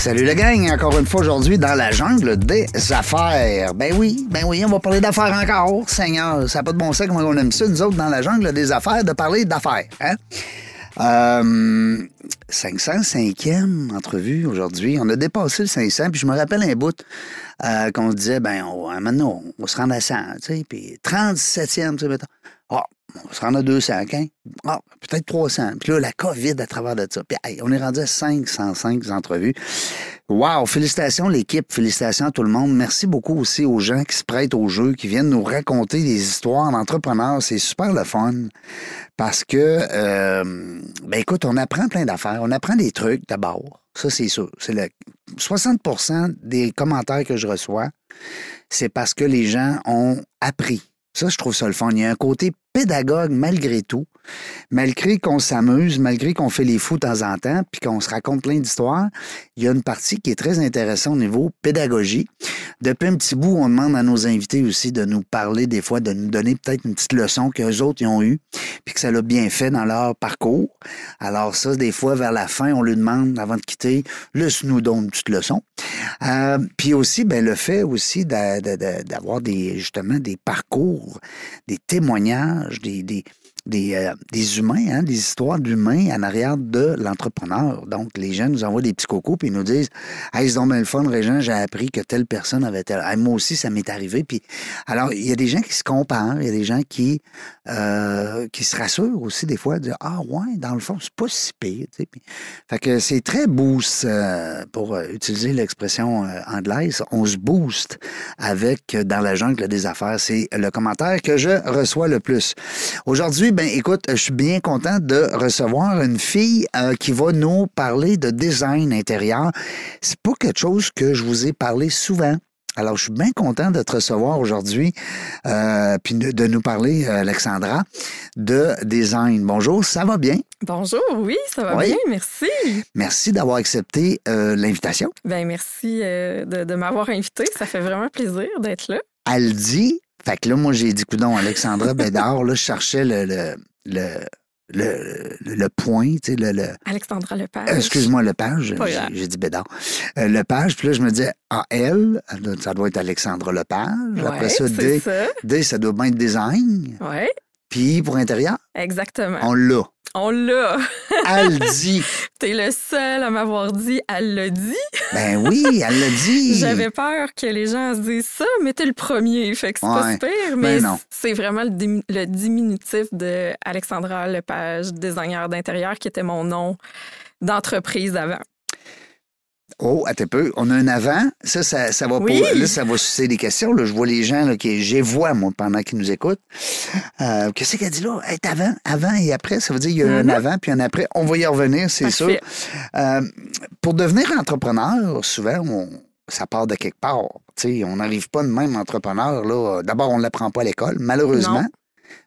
Salut le gang, encore une fois aujourd'hui dans la jungle des affaires. Ben oui, ben oui, on va parler d'affaires encore. Seigneur, ça n'a pas de bon sens comment on aime ça, nous autres, dans la jungle des affaires, de parler d'affaires. Hein? Euh, 505e entrevue aujourd'hui. On a dépassé le 500, puis je me rappelle un bout euh, qu'on disait, ben, maintenant, on se rendre à 100, tu sais, puis 37e, tu sais. Ah, on se rendre à 200, hein? Ah, peut-être 300. Puis là, la COVID à travers de ça. Puis hey, on est rendu à 505 entrevues. Wow! Félicitations l'équipe, félicitations à tout le monde. Merci beaucoup aussi aux gens qui se prêtent au jeu, qui viennent nous raconter des histoires d'entrepreneurs. C'est super le fun parce que, euh, ben écoute, on apprend plein d'affaires. On apprend des trucs d'abord. Ça, c'est sûr. C'est le 60% des commentaires que je reçois, c'est parce que les gens ont appris. Ça, je trouve ça le fun. Il y a un côté pédagogue malgré tout, malgré qu'on s'amuse, malgré qu'on fait les fous de temps en temps, puis qu'on se raconte plein d'histoires, il y a une partie qui est très intéressante au niveau pédagogie. Depuis un petit bout, on demande à nos invités aussi de nous parler des fois, de nous donner peut-être une petite leçon qu'eux autres ils ont eue, puis que ça l'a bien fait dans leur parcours. Alors ça, des fois, vers la fin, on lui demande, avant de quitter, laisse-nous donner une petite leçon. Euh, puis aussi, ben, le fait aussi d'avoir des, justement des parcours, des témoignages, des, des, des, euh, des humains, hein, des histoires d'humains en arrière de l'entrepreneur. Donc, les gens nous envoient des petits cocos puis nous disent Hey, c'est donc le fun, Régent, j'ai appris que telle personne avait tel. moi aussi, ça m'est arrivé. Puis, alors, il y a des gens qui se comparent, il y a des gens qui, euh, qui se rassurent aussi des fois, dire Ah, ouais, dans le fond, c'est pas si pire. Fait que c'est très boost, euh, pour utiliser l'expression anglaise, on se booste avec dans la jungle des affaires. C'est le commentaire que je reçois le plus. Aujourd'hui, ben écoute, je suis bien content de recevoir une fille euh, qui va nous parler de design intérieur. C'est pas quelque chose que je vous ai parlé souvent. Alors, je suis bien content de te recevoir aujourd'hui, euh, puis de, nous parler, euh, Alexandra, de design. Bonjour, ça va bien? Bonjour, oui, ça va bien, merci. Merci d'avoir accepté l'invitation. Ben merci de, m'avoir invité, ça fait vraiment plaisir d'être là. Elle dit fait que là, moi, j'ai dit, coudon, Alexandra Bédard, là, je cherchais le, le, le le, le, point, tu sais, le, le... Alexandra Lepage. Excuse-moi, Lepage, j'ai dit Bédard. Euh, Lepage, puis là, je me disais, ah, elle, ça doit être Alexandra Lepage. Après ça, D, ça. D, ça doit bien être design. Oui. Puis pour intérieur? Exactement. On l'a. On l'a. elle dit. T'es le seul à m'avoir dit, elle l'a dit. ben oui, elle l'a dit. J'avais peur que les gens se disent ça, mais t'es le premier. Fait que c'est pas super, mais ben c'est vraiment le, le, diminutif de Alexandra Lepage, designer d'intérieur, qui était mon nom d'entreprise avant. Oh, à peu. On a un avant. Ça, ça, va là, ça va susciter des questions. Là. Je vois les gens là, qui. J'ai vois, moi, pendant qu'ils nous écoutent. Euh, qu'est-ce qu'elle dit là? Être avant, avant et après. Ça veut dire qu'il y a un mm-hmm. avant puis un après. On va y revenir, c'est sûr. Euh, pour devenir entrepreneur, souvent, ça part de quelque part. on n'arrive pas de même entrepreneur. D'abord, on ne l'apprend pas à l'école, malheureusement.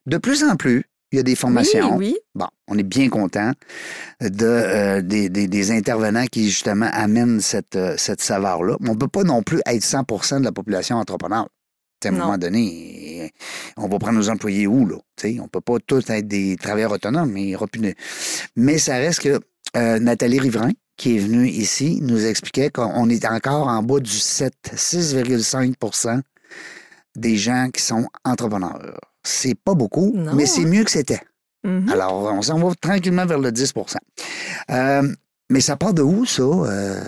De plus en plus, il y a des formations. Oui, Bon, on est bien content de, euh, des, intervenants qui, justement, amènent cette, euh, cette saveur-là. On ne peut pas non plus être 100% de la population entrepreneur. à un moment donné, on va prendre nos employés où, là? on ne peut pas tous être des travailleurs autonomes, mais Mais ça reste que euh, Nathalie Riverain, qui est venue ici, nous expliquait qu'on est encore en bas du 7, 6,5% des gens qui sont entrepreneurs c'est pas beaucoup, mais c'est mieux que c'était. Mm-hmm. Alors, on s'en va tranquillement vers le 10% euh, Mais ça part de où, ça, euh,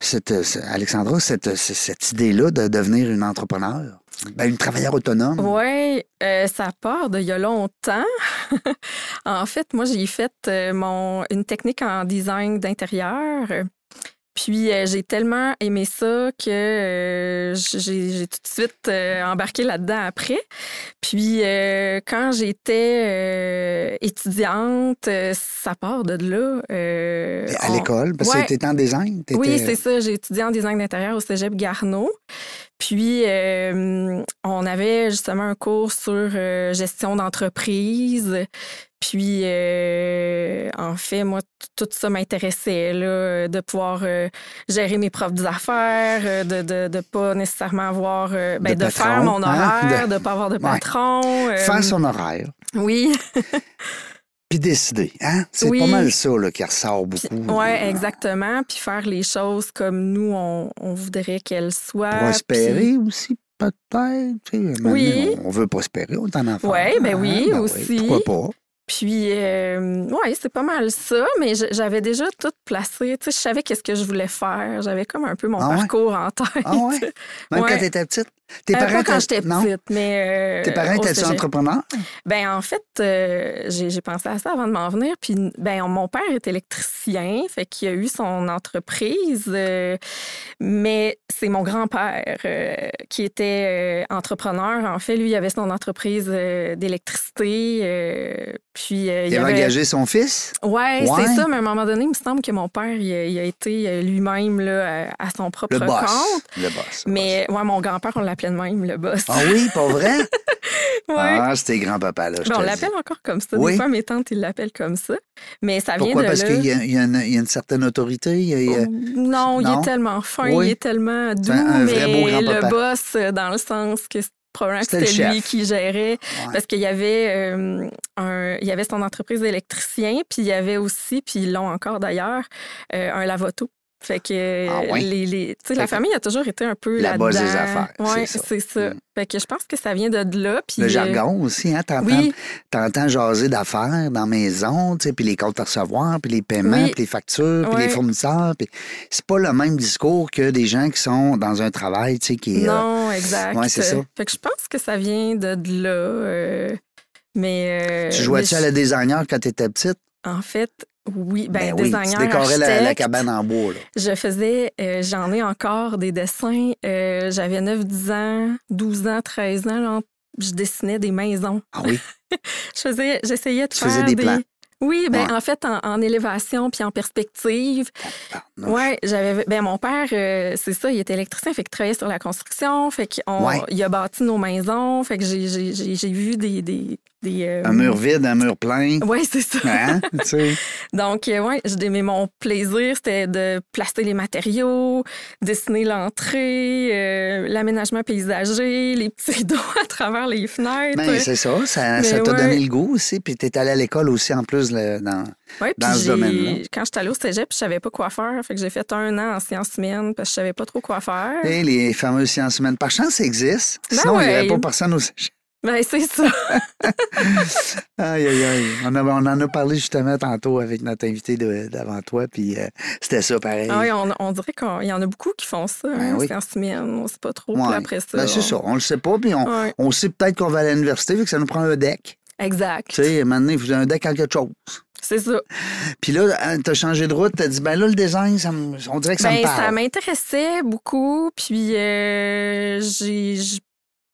cette, Alexandra, cette, cette idée-là de devenir une entrepreneur? Ben, une travailleur autonome? Oui, euh, ça part d'il y a longtemps. en fait, moi, j'ai fait mon, une technique en design d'intérieur puis euh, j'ai tellement aimé ça que euh, j'ai tout de suite euh, embarqué là-dedans après. Puis quand j'étais étudiante, ça part de là. à l'école, parce que tu étais en design? Oui, c'est ça. J'ai étudié en design d'intérieur au cégep Garneau. Puis, euh, on avait justement un cours sur euh, gestion d'entreprise. Puis, euh, en fait, moi, tout ça m'intéressait, là, de pouvoir gérer mes propres affaires, de ne de, pas nécessairement avoir, ben, de, faire mon hein? horaire, de ne pas avoir de patron. Faire son horaire. Oui. Puis décider, hein? C'est pas mal ça là, qui ressort beaucoup. Oui, exactement. Puis faire les choses comme nous, on, voudrait qu'elles soient. Prospérer aussi, peut-être. Oui. On, veut prospérer, on en enfant. Ouais, ben oui, ben oui, aussi. pourquoi pas? Puis, euh, ouais, c'est pas mal ça, mais j'avais déjà tout placé. Tu sais, je savais qu'est-ce que je voulais faire. J'avais comme un peu mon ah parcours en tête. Ah ouais? Même quand tu étais petite? Tes euh, parents, pas quand j'étais petite, mais. Euh, Tes parents étaient entrepreneurs? Ben en fait, euh, j'ai pensé à ça avant de m'en venir. Puis, ben mon père est électricien, fait qu'il a eu son entreprise. mais c'est mon grand-père qui était entrepreneur. En fait, lui, il avait son entreprise d'électricité. puis. il, avait engagé son fils? Ouais, c'est ça. Mais à un moment donné, il me semble que mon père, il, a été lui-même à son propre le compte. Le boss. mais ouais, mon grand-père, on l'appelait de même, le boss. Ah oui, pas vrai? Ah, c'était grand-papa, là. on l'appelle encore comme ça. Des fois, mes tantes, ils l'appellent comme ça. Mais ça vient Pourquoi? de Parce qu'il y, y, a une certaine autorité? Oh, non, il est tellement fin, il est tellement doux, un, mais vrai beau le boss, euh, dans le sens que probablement que c'était lui qui gérait parce qu'il y avait euh, un, il y avait son entreprise d'électricien puis il y avait aussi puis ils l'ont encore d'ailleurs euh, un lavoto fait que ah les, les la famille a toujours été un peu la base des affaires. Oui, c'est ça. Mm. Fait que je pense que ça vient de là. Puis le jargon aussi, hein? T'entends jaser d'affaires dans la maison, puis les comptes à recevoir, puis les paiements, puis les factures, puis les fournisseurs. Puis c'est pas le même discours que des gens qui sont dans un travail, tu sais, qui euh, Non, exact. Ouais, c'est ça. Fait que je pense que ça vient de là. Euh, mais. Euh, tu jouais-tu à la designer quand tu étais petite? En fait, oui, ben, ben designer, tu décorais la, cabane en bois. Là. Je faisais, euh, j'en ai encore des dessins. Euh, j'avais 9, 10 ans, 12 ans, 13 ans. Je dessinais des maisons. Ah oui? je faisais, j'essayais de tu faire faisais des, plans. Oui, ben en fait en, élévation puis en perspective. ouais, j'avais ben mon père euh, c'est ça, il était électricien, fait qu'il travaillait sur la construction, fait qu'il a bâti nos maisons, fait que j'ai vu des, des, euh, un mur vide, un mur plein. Oui, c'est ça. Hein? Donc, euh, oui, mais mon plaisir, c'était de placer les matériaux, dessiner l'entrée, euh, l'aménagement paysager, les petits rideaux à travers les fenêtres. Ben, c'est ça. Ça t'a donné le goût aussi. Puis, tu es allé à l'école aussi, en plus, dans, dans ce domaine-là. Quand j'étais allée au cégep, je savais pas quoi faire. Fait que j'ai fait un an en sciences humaines parce que je savais pas trop quoi faire. Et les fameuses sciences humaines. Par chance, ça existe. Ben Sinon, il n'y aurait pas personne au cégep. Ben, c'est ça. aïe, aïe, aïe. On, en a parlé justement tantôt avec notre invité d'avant toi, puis euh, c'était ça pareil. Ah oui, on, dirait qu'il y en a beaucoup qui font ça, ben hein, oui. On ne sait pas trop. après ça. Ben, c'est ça, on le sait pas, puis on, sait peut-être qu'on va à l'université, fait que ça nous prend un deck. Exact. Tu sais, maintenant, il faut un deck en quelque chose. C'est ça. Puis là, hein, tu as changé de route, tu as dit, ben là, le design, on dirait que ça me parle. Ça m'intéressait beaucoup, puis euh, j'ai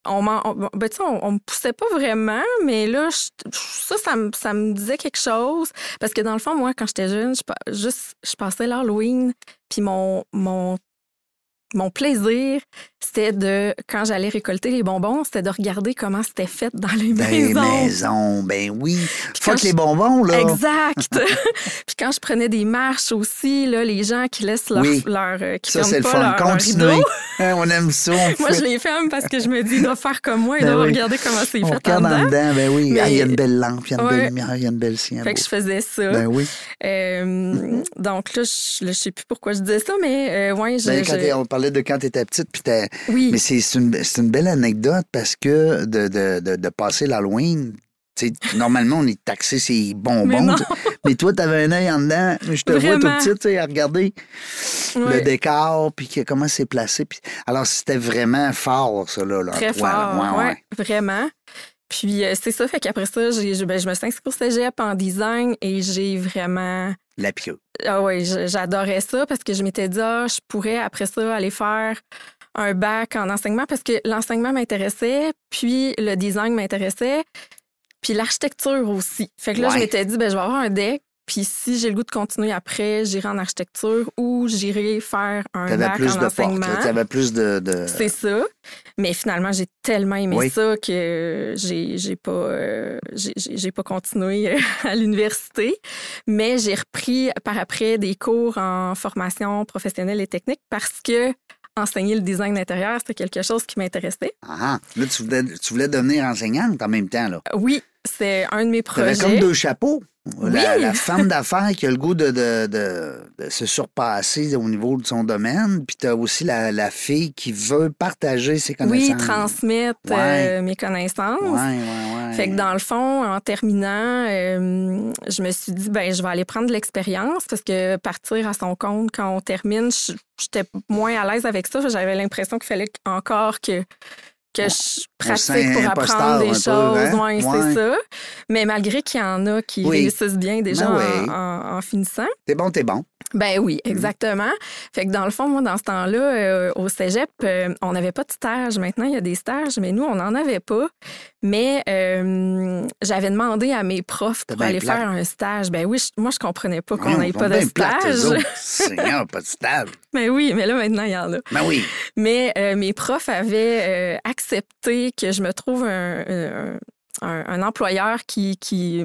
on, ben, on, on, me poussait pas vraiment, mais là, ça, ça me, ça disait quelque chose. Parce que dans le fond, moi, quand j'étais jeune, je, juste, je passais l'Halloween, puis mon mon plaisir, c'était de, quand j'allais récolter les bonbons, c'était de regarder comment c'était fait dans les ben, maisons. Les maisons, ben oui. Fuck les bonbons, là. Exact. puis quand je prenais des marches aussi, là, les gens qui laissent leur... leur euh, qui ça, c'est le fun. Continuez. Hein, on aime ça. moi, je les ferme parce que je me dis, doivent faire comme moi, ils ben doivent regarder comment c'est fait regarde en dedans. ben oui. il y a une belle lampe, il y a une belle lumière, il y a une belle ciel. Fait que je faisais ça. Ben oui. Euh, donc là, je ne sais plus pourquoi je disais ça, mais euh, ouais, ben, on parlait de quand tu étais petite, puis Oui. Mais c'est une, une, belle anecdote parce que de, de, de, de passer l'Halloween, normalement, on est taxé ces bonbons. Mais, toi, tu avais un œil en dedans. Je te vois tout petit à regarder le décor, puis comment c'est placé. Puis... Alors, c'était vraiment fort, ça. Là, Très fort, ouais, vraiment. Puis euh, c'est ça, fait qu'après ça, ben, je me suis inscrite au cégep en design et j'ai vraiment... La pio. Ah oui, j'adorais ça parce que je m'étais dit, ah, je pourrais après ça aller faire un bac en enseignement parce que l'enseignement m'intéressait, puis le design m'intéressait, puis l'architecture aussi. Fait que là, je m'étais dit, ben, je vais avoir un deck, Puis si j'ai le goût de continuer après, j'irai en architecture ou j'irai faire un avais bac plus en de enseignement. tu avais plus de. de- C'est ça. Mais finalement, j'ai tellement aimé Oui. ça que j'ai j'ai pas, euh, j'ai pas continué à l'université. Mais j'ai repris par après des cours en formation professionnelle et technique parce que enseigner le design d'intérieur, c'était quelque chose qui m'intéressait. Ah, là, tu voulais, tu voulais devenir enseignante en même temps. là. Oui, c'est un de mes projets. comme deux chapeaux. La, Oui. la femme d'affaires qui a le goût de, de- de- de se surpasser au niveau de son domaine. Puis tu as aussi la, la fille qui veut partager ses connaissances. Oui, transmettre Ouais. euh, mes connaissances. Ouais, ouais, ouais. Fait que dans le fond, en terminant, euh, je me suis dit, ben, je vais aller prendre de l'expérience parce que partir à son compte quand on termine, j'étais moins à l'aise avec ça. J'avais l'impression qu'il fallait encore que, que je pratique pour apprendre des peu, choses. hein? Ouais, Ouais. c'est ça. Mais malgré qu'il y en a qui Oui. réussissent bien déjà Ben oui. en, en- en finissant, T'es bon, t'es bon. ben oui, Mm-hmm. exactement. Fait que dans le fond, moi, dans ce temps-là, euh, au cégep, euh, on n'avait pas de stage. Maintenant, il y a des stages, mais nous, on n'en avait pas. Mais euh, j'avais demandé à mes profs pour aller plate. faire un stage. Ben oui, je- moi, je comprenais pas qu'on n'ait pas de stage. autres. Seigneur, pas de stage. Mais oui, mais là, maintenant, il y en a. Ben oui. Mais euh, mes profs avaient euh, accepté que je me trouve un, un- un- un employeur qui, qui,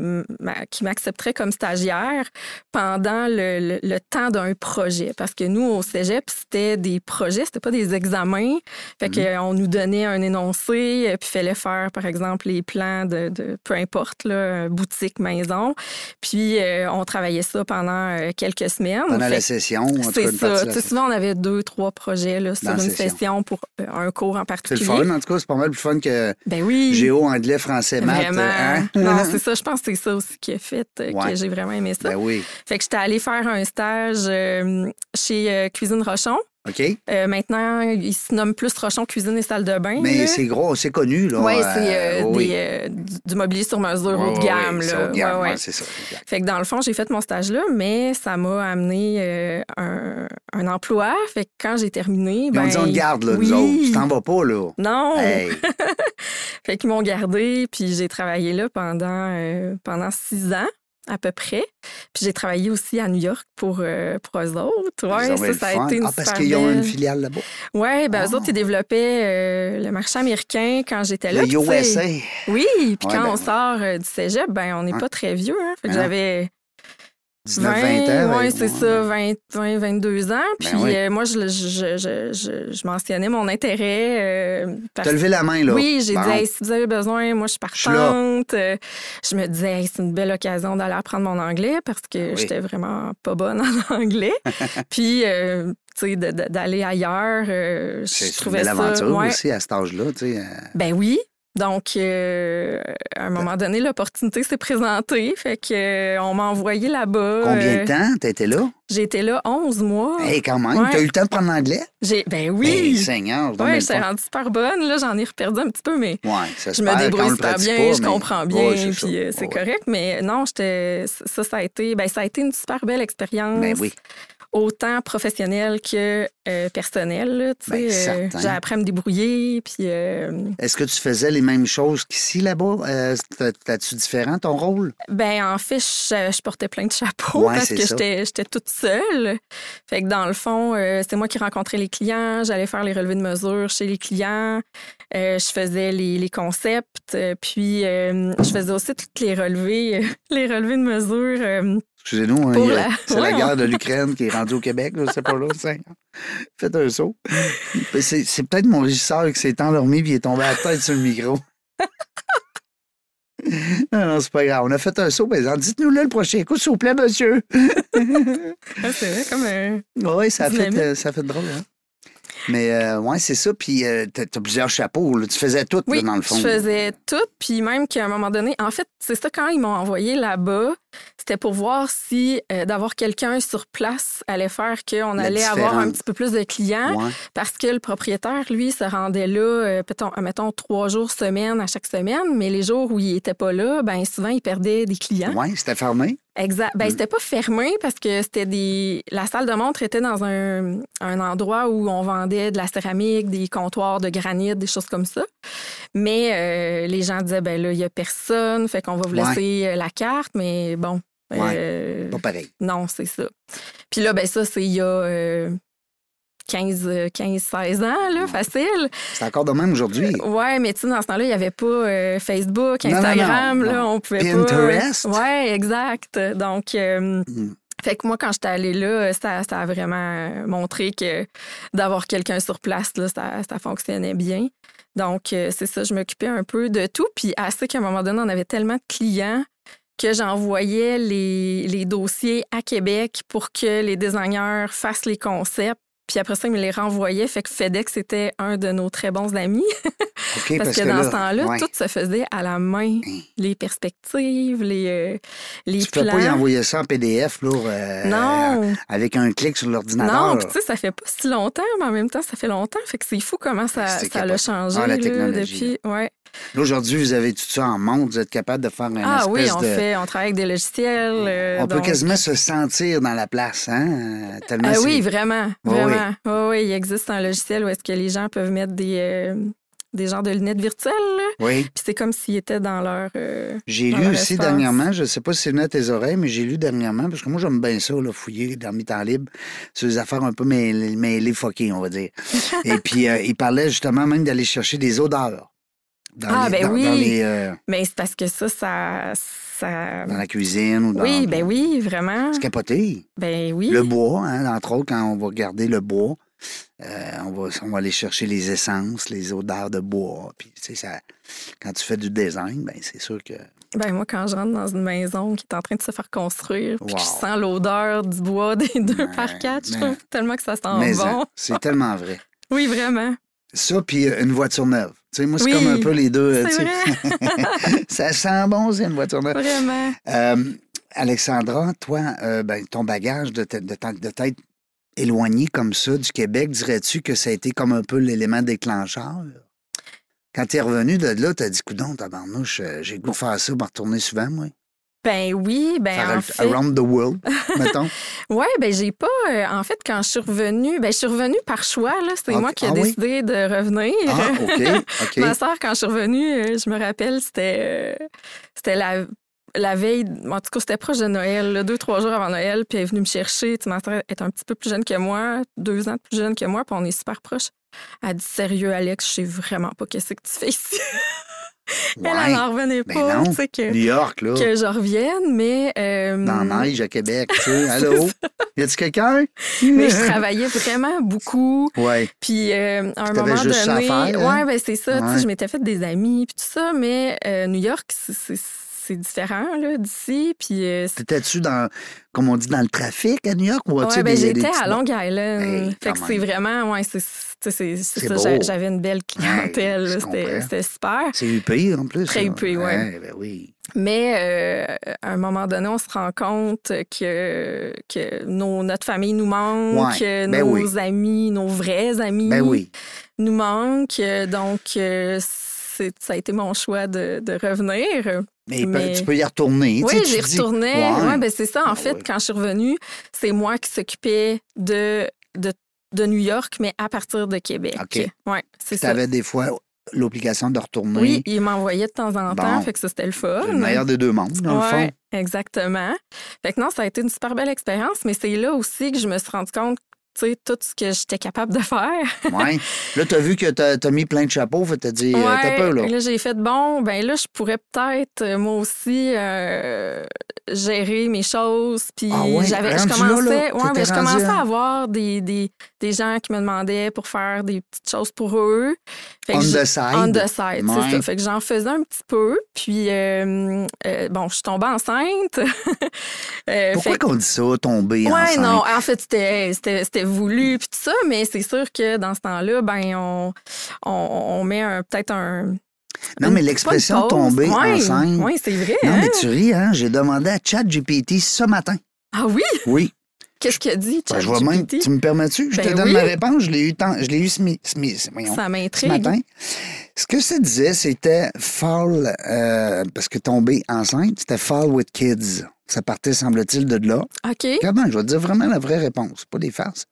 qui m'accepterait comme stagiaire pendant le, le- le temps d'un projet. Parce que nous, au cégep, c'était des projets, c'était pas des examens. Fait qu'on nous donnait un énoncé, euh, puis il fallait faire, par exemple, les plans de, de peu importe, là, boutique, maison. Puis euh, on travaillait ça pendant euh, quelques semaines. Pendant Fait la session, c'est ça. de la Tu sais, session? souvent, on avait deux, trois projets là, sur une session. session pour euh, un cours en C'est particulier. le fun, en tout cas, c'est pas mal plus fun que Ben oui. géo, anglais, français, Vraiment. hein? Non, c'est ça. Je pense que c'est ça aussi qui a fait euh, Ouais. que j'ai vraiment aimé ça. Ben oui. Fait que j'étais allée faire un stage euh, chez euh, Cuisine Rochon. OK? Euh, maintenant, il se nomme plus Rochon Cuisine et Salle de bain. Mais c'est gros, c'est connu, là. Oui, euh, c'est euh, oui. euh, du, mobilier sur mesure Ouais, haut de ouais, gamme. ouais, c'est là. haut de gamme, Ouais, ouais. ouais, c'est ça. Fait que dans le fond, j'ai fait mon stage là, mais ça m'a amené un, un emploi. Fait que quand j'ai terminé, Ils ont ben, dit on te garde, là, oui. nous autres. Tu t'en vas pas, là. Non! Hey, Fait qu'ils m'ont gardé, puis j'ai travaillé là pendant, pendant six ans à peu près. Puis j'ai travaillé aussi à New York pour, euh, pour eux autres. Ouais, ça, a fun. été une Ah, parce qu'ils ont une filiale là-bas. Ouais, ben eux Ah. autres, ils développaient euh, le marché américain quand j'étais là. Le USA. Oui, puis Ouais, quand ben on sort euh, du cégep, ben on n'est Ouais. pas très vieux. Hein? Fait que non. j'avais 19, 20 ans. Oui, ouais, c'est ça, 20, 20, 22 ans. Ben Puis oui. euh, moi, je, je, je, je, je mentionnais mon intérêt. euh, parce T'as levé la main, là. Oui, j'ai Bon. dit, Hey, si vous avez besoin, moi, je suis partante. Euh, Je me disais, Hey, c'est une belle occasion d'aller apprendre mon anglais parce que Ben oui. j'étais vraiment pas bonne en anglais. Puis, euh, d'aller ailleurs, je une trouvais belle ça. aventure ouais. aussi à cet âge-là, tu sais. Ben oui. Donc, euh, à un moment donné, l'opportunité s'est présentée. Fait que euh, on m'a envoyé là-bas. Combien Euh, de temps t'as été là? J'ai été là 11 mois. Hey, quand même. Ouais. T'as eu le temps de prendre l'anglais? J'ai, ben Hey, oui. Seigneur, je donne ouais, le j'étais rendue super bonne. Là, j'en ai reperdu un petit peu, mais Ouais, ça se je me débrouille le super bien, pas, je mais- comprends bien, Ouais, puis euh, c'est correct. Mais non, j'étais, ça, ça a été, ben, ça a été une super belle expérience. Ben oui. Autant professionnelle que euh, tu Ben, sais, euh, j'ai appris à me débrouiller, puis euh, Est-ce que tu faisais les mêmes choses qu'ici, là-bas? Euh, t'as- T'as-tu différent ton rôle? Ben, en fait, je, je portais plein de chapeaux Ouais, parce que j'étais, toute seule. Fait que dans le fond, c'est moi qui rencontrais les clients, j'allais faire les relevés de mesures chez les clients, je faisais les, les concepts, puis je faisais aussi toutes les relevés, les relevés de mesures. Euh, Excusez-nous, hein, la- c'est la guerre de l'Ukraine qui est rendue au Québec, je sais pas là, Faites un saut. C'est peut-être mon régisseur qui s'est endormi et est tombé à la tête sur le micro. non, non, c'est pas grave. On a fait un saut, mais dites-nous là le prochain coup, s'il vous plaît, monsieur. ah, c'est vrai, comme un... Oui, ça a fait, euh, ça a fait drôle, hein? Mais euh, ouais, c'est ça. Puis euh, t'as t'as plusieurs chapeaux. là. Tu faisais tout, Oui, là, dans le fond. je faisais tout, puis même qu'à un moment donné, en fait, c'est ça quand ils m'ont envoyé là-bas, c'était pour voir si euh, d'avoir quelqu'un sur place allait faire qu'on La allait avoir un petit peu plus de clients, Ouais. parce que le propriétaire, lui, se rendait là, euh, mettons, trois jours semaine à chaque semaine, mais les jours où il était pas là, ben souvent, il perdait des clients. Ouais, c'était fermé? Exact. Ben, Mm. c'était pas fermé parce que c'était des. La salle de montre était dans un, un endroit où on vendait de la céramique, des comptoirs de granit, des choses comme ça. Mais euh, les gens disaient, ben là, il y a personne, fait qu'on va vous laisser euh, la carte. Mais bon, Euh, Pas pareil. non, c'est ça. Puis là, ben ça, c'est il y a euh, 15, euh, 15, 16 ans, là, facile. C'est encore de même aujourd'hui. Ouais, mais tu sais, dans ce temps-là, il n'y avait pas euh, Facebook, Non, non, Instagram, non, là, on pouvait Pinterest? pas. Ouais, exact. Donc, euh, Mm. fait que moi, quand j'étais allée là, ça, ça a vraiment montré que d'avoir quelqu'un sur place, là, ça, ça fonctionnait bien. Donc, euh, c'est ça, je m'occupais un peu de tout. Puis, assez qu'à un moment donné, on avait tellement de clients que j'envoyais les, les dossiers à Québec pour que les designers fassent les concepts. Puis après ça, ils me les renvoyaient. Fait que FedEx était un de nos très bons amis. Parce, que, dans là, ce temps-là, ouais. tout se faisait à la main. Hein. Les perspectives, les, euh, les Tu peux plans. pas y envoyer ça en PDF, là, euh, non, avec un clic sur l'ordinateur. non, puis tu sais, ça fait pas si longtemps, mais en même temps, ça fait longtemps. Fait que c'est fou comment ça, ça a capoté. changé Ah, la là, technologie, depuis. Ouais. Là, aujourd'hui, vous avez tout ça en monde. Vous êtes capable de faire une Ah espèce oui, on de... fait, on travaille avec des logiciels. euh, On peut donc- quasiment se sentir dans la place, hein? euh, Tellement Ah oui, vraiment, Oui, oui. vraiment. Oui, oui, il existe un logiciel où est-ce que les gens peuvent mettre des, euh, des genres de lunettes virtuelles. Oui. Puis c'est comme s'ils étaient dans leur. euh, J'ai lu leur aussi espace. dernièrement, je ne sais pas si c'est venu à tes oreilles, mais j'ai lu dernièrement, parce que moi, j'aime bien ça, là, fouiller dans mes temps libres, sur des affaires un peu mêlées, mêlées fuckées, on va dire. Et puis, euh, il parlait justement même d'aller chercher des odeurs. Dans Ah, les, ben dans, oui. dans les, euh, Mais c'est parce que ça, ça. Ça... dans la cuisine ou dans... Oui, ben oui, vraiment. C'est capoté. Ben oui. Le bois, hein, entre autres, quand on va garder le bois, euh, on, va, on va aller chercher les essences, les odeurs de bois. Puis, tu sais, ça, quand tu fais du design, ben c'est sûr que... Ben moi, quand je rentre dans une maison qui est en train de se faire construire, puis que je sens l'odeur du bois des deux Ouais, par quatre, je trouve tellement que ça sent bon. hein, c'est tellement vrai. Oui, vraiment. Ça, puis euh, une voiture neuve. Sais, moi, c'est Oui, comme un peu les deux. ça sent bon, c'est une voiture neuve. Vraiment. Euh, Alexandra, toi, euh, ben, ton bagage de, de, de t'être éloigné comme ça du Québec, dirais-tu que ça a été comme un peu l'élément déclencheur? Quand tu es revenu de là, tu as dit, coudon, tabarnouche, euh, j'ai goût de faire ça, me retourner souvent, moi. Ben oui, ben en fait. Around the world, mettons. Ouais, ben j'ai pas. euh, en fait, quand je suis revenue, ben je suis revenue par choix. Là, c'est Ok. moi qui ai Ah oui? décidé de revenir. Ah, OK, OK. Ma soeur, quand je suis revenue, euh, je me rappelle, c'était euh, c'était la la veille, en tout cas, c'était proche de Noël, là, deux, trois jours avant Noël, puis elle est venue me chercher. Tu soeur est un petit peu plus jeune que moi, deux ans de plus jeune que moi, puis on est super proches. Elle dit Sérieux, Alex, je sais vraiment pas qu'est-ce que tu fais ici. Ouais. Elle, n'en revenait Ben pas, que, New York, là, que je revienne, mais. euh, dans la neige à Québec, tu sais. Allô? Y a-tu quelqu'un? mais je travaillais vraiment beaucoup. Ouais. Puis euh, à un moment donné, faire, hein? ouais, ben c'est ça. tu sais. Je m'étais fait des amis puis tout ça, mais euh, New York, c'est- c'est différent là d'ici. Puis euh, T'étais-tu dans, comme on dit, dans le trafic à New York? Ou ouais, ben j'étais à Long Island. Hey, fait que c'est vraiment, ouais, c'est c'est- ça. J'avais une belle clientèle. C'était super. C'est UP en plus. Très ça. UP, ouais. ben oui. Mais euh, à un moment donné, on se rend compte que, que nos, notre famille nous manque, Ouais, ben nos oui. amis, nos vrais amis Ben oui. nous manquent. Donc, euh, ça a été mon choix de, de revenir. Mais, tu peux y retourner. tu Oui, tu j'y dis- retournais. Ouais. Ouais, ben c'est ça. En Ah fait, quand je suis revenue, c'est moi qui s'occupais de, de, de New York, mais à partir de Québec. OK. Ouais, c'est Tu ça. avais des fois l'obligation de retourner. Oui, il m'envoyait de temps en temps, Bon. fait que ça, c'était le fun. Le meilleur des deux mondes, dans Ouais, le fond. exactement. Fait que non, ça a été une super belle expérience, mais c'est là aussi que je me suis rendu compte, tu sais, tout ce que j'étais capable de faire. Ouais. Là, tu as vu que tu as, mis plein de chapeaux. Que t'as dit, euh, t'as Ouais, peur, là. là, j'ai fait bon, ben là, je pourrais peut-être, euh, moi aussi, euh, gérer mes choses. Puis Ah ouais, j'avais, je là, commençais, là, ouais, ben, je commençais à- avoir des, des, des gens qui me demandaient pour faire des petites choses pour eux. Fait On the side. On the side, Ouais. c'est ça. Fait que j'en faisais un petit peu. Puis, euh, bon, je suis tombée enceinte. Pourquoi qu'on dit ça, tomber Ouais, enceinte? non, en fait, c'était voulu puis tout ça, mais c'est sûr que dans ce temps-là, ben, on, on, on met peut-être un. Non, mais l'expression tomber Ouais, enceinte. Oui, c'est vrai. Non, hein? mais tu ris, hein? J'ai demandé à ChatGPT ce matin. Ah oui? Oui. Qu'est-ce qu'il a dit, Ben, je vois même. ChatGPT? Tu me permets-tu? Je te Ben donne ma réponse. Je l'ai eu, tant- je l'ai eu ce, mi- Ça ce matin. Ce que ça disait, c'était fall, euh, parce que tomber enceinte, c'était fall with kids. Ça partait, semble-t-il, de là. OK. Comment? Je vais te dire vraiment la vraie réponse, pas des farces.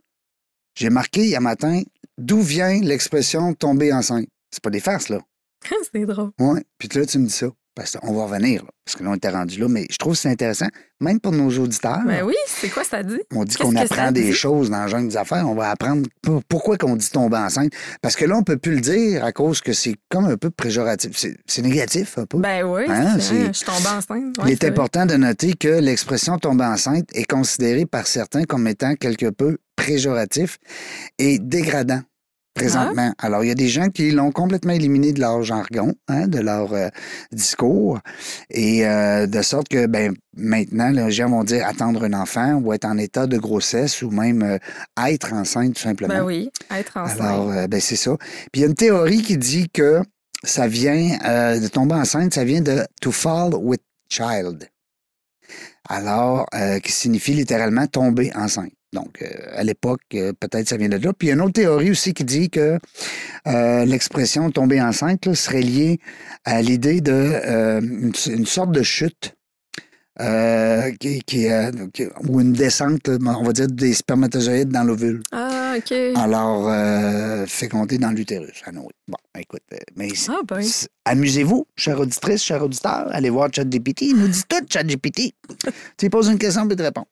J'ai marqué hier matin d'où vient l'expression tomber enceinte? C'est pas des farces, là. c'est drôle. Ouais. Puis là, tu me dis ça. Parce qu'on va revenir, là, parce que là, on était rendu là, mais je trouve que c'est intéressant, même pour nos auditeurs. Ben oui, c'est quoi ça dit? On dit qu'on apprend des dit? choses dans le genre des affaires. On va apprendre pour- pourquoi qu'on dit tomber enceinte. Parce que là, on peut plus le dire à cause que c'est comme un peu péjoratif. C'est négatif, un peu. Ben oui, Hein, c'est- je suis tombée enceinte. Il est vrai. important de noter que l'expression tomber enceinte est considérée par certains comme étant quelque peu péjoratif et dégradant présentement. Ah. Alors, il y a des gens qui l'ont complètement éliminé de leur jargon, hein, de leur euh, discours, et euh, de sorte que ben, maintenant, les gens vont dire attendre un enfant ou être en état de grossesse ou même euh, être enceinte, tout simplement. Ben oui, être enceinte. Alors, euh, ben, c'est ça. Puis il y a une théorie qui dit que ça vient de tomber enceinte, ça vient de to fall with child. Alors, euh, qui signifie littéralement tomber enceinte. Donc, euh, à l'époque, euh, peut-être ça vient de là. Puis il y a une autre théorie aussi qui dit que euh, l'expression tomber enceinte serait liée à l'idée de une, sorte de chute. qui- ou une descente, on va dire, des spermatozoïdes dans l'ovule. Ah, OK. Alors, euh, fécondé dans l'utérus. Ah non, oui. Bon, écoute, euh, mais Ah, ben. amusez-vous, chère auditrice, cher auditeur. Allez voir ChatGPT. Il nous dit tout, ChatGPT. tu lui poses une question, puis il te répond.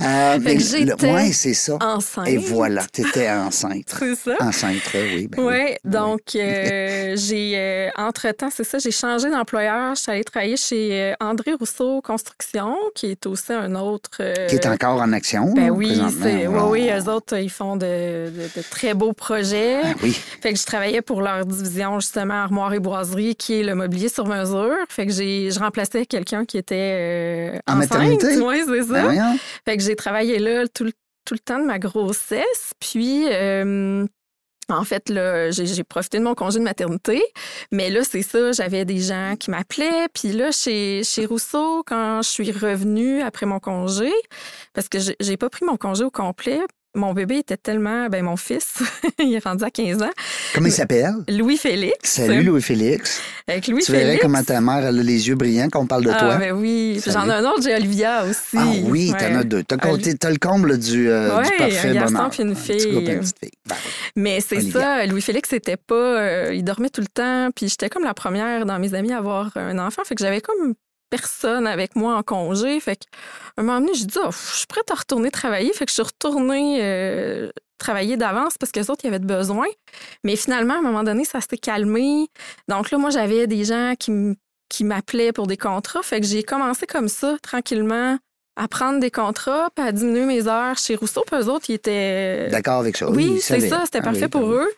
Euh, ouais, c'est ça. Enceinte. Et voilà, tu étais enceinte. C'est ça? enceinte, oui. ben oui. Oui, donc euh, j'ai, euh, entre-temps, c'est ça, j'ai changé d'employeur. Je suis allée travailler chez André Rousseau Construction, qui est aussi un autre... Qui est encore en action. Ben oui, c'est, oui, oui, eux autres, ils font de, de- de très beaux projets. Ben oui. Fait que je travaillais pour leur division, justement, armoire et boiserie, qui est le mobilier sur mesure. Fait que j'ai, je remplaçais quelqu'un qui était euh, En enceinte. maternité? Oui, c'est ça. Ben voyons. Fait que j'ai travaillé là tout le, tout le temps de ma grossesse. Puis, euh, en fait, là, j'ai, j'ai profité de mon congé de maternité. Mais là, c'est ça, j'avais des gens qui m'appelaient. Puis là, chez, chez Rousseau, quand je suis revenue après mon congé, parce que j'ai, j'ai pas pris mon congé au complet, mon bébé était tellement... Ben, mon fils, il est rendu à 15 ans. Comment il s'appelle? Louis-Félix. Salut, Louis-Félix. Avec Tu verrais Louis-Félix. comment ta mère elle a les yeux brillants quand on parle de Ah, toi. ben oui. J'en ai un autre, j'ai Olivia aussi. Ah oui, Ouais. t'en as deux. T'as, Ah, t'as le comble du, euh, du Ouais, parfait un garçon bonheur. puis une Un petit fille. une petite fille. Ben oui. Mais c'est ça, Louis-Félix, c'était pas. euh, il dormait tout le temps, puis j'étais comme la première dans mes amis à avoir un enfant. Fait que j'avais comme personne avec moi en congé. Fait que, un moment donné, j'ai dit, oh, je suis prête à retourner travailler. Fait que je suis retournée euh, travailler d'avance parce que les autres, il y avait besoin. Mais finalement, à un moment donné, ça s'était calmé. Donc là, moi, j'avais des gens qui m'appelaient pour des contrats. Fait que j'ai commencé comme ça, tranquillement, à prendre des contrats, puis à diminuer mes heures chez Rousseau. Puis eux autres, ils étaient. D'accord avec ça. Oui, c'est ça, c'était Ah parfait oui, pour ben oui. eux.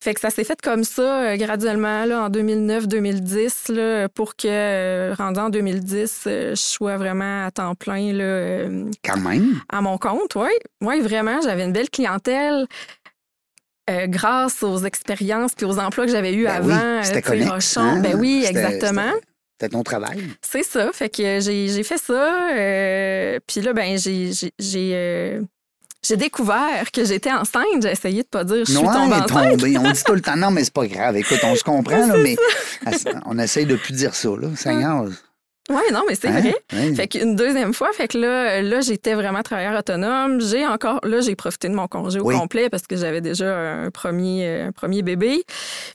Fait que ça s'est fait comme ça, euh, graduellement, là, en 2009-2010, là, pour que, euh, rendu en 2010, euh, je sois vraiment à temps plein là, euh, Quand même. à mon compte. Oui, ouais, vraiment, j'avais une belle clientèle. euh, grâce aux expériences puis aux emplois que j'avais eus Ben oui, avant, c'était euh, Rochon. hein? Ben oui, C'était- exactement. C'était- ton travail. C'est ça. Fait que j'ai fait ça. euh, puis là, ben, j'ai euh, j'ai découvert que j'étais enceinte. J'ai essayé de pas dire je suis tombée est enceinte. tombé. On dit tout le temps, non, mais c'est pas grave. Écoute, on se comprend, là, mais on essaye de plus dire ça, là. Seigneur. Oui, non, mais c'est Hein? vrai. Oui. Fait qu'une deuxième fois, fait que là, là j'étais vraiment travailleur autonome. J'ai encore, là, j'ai profité de mon congé au Oui. complet parce que j'avais déjà un premier, euh, un premier bébé.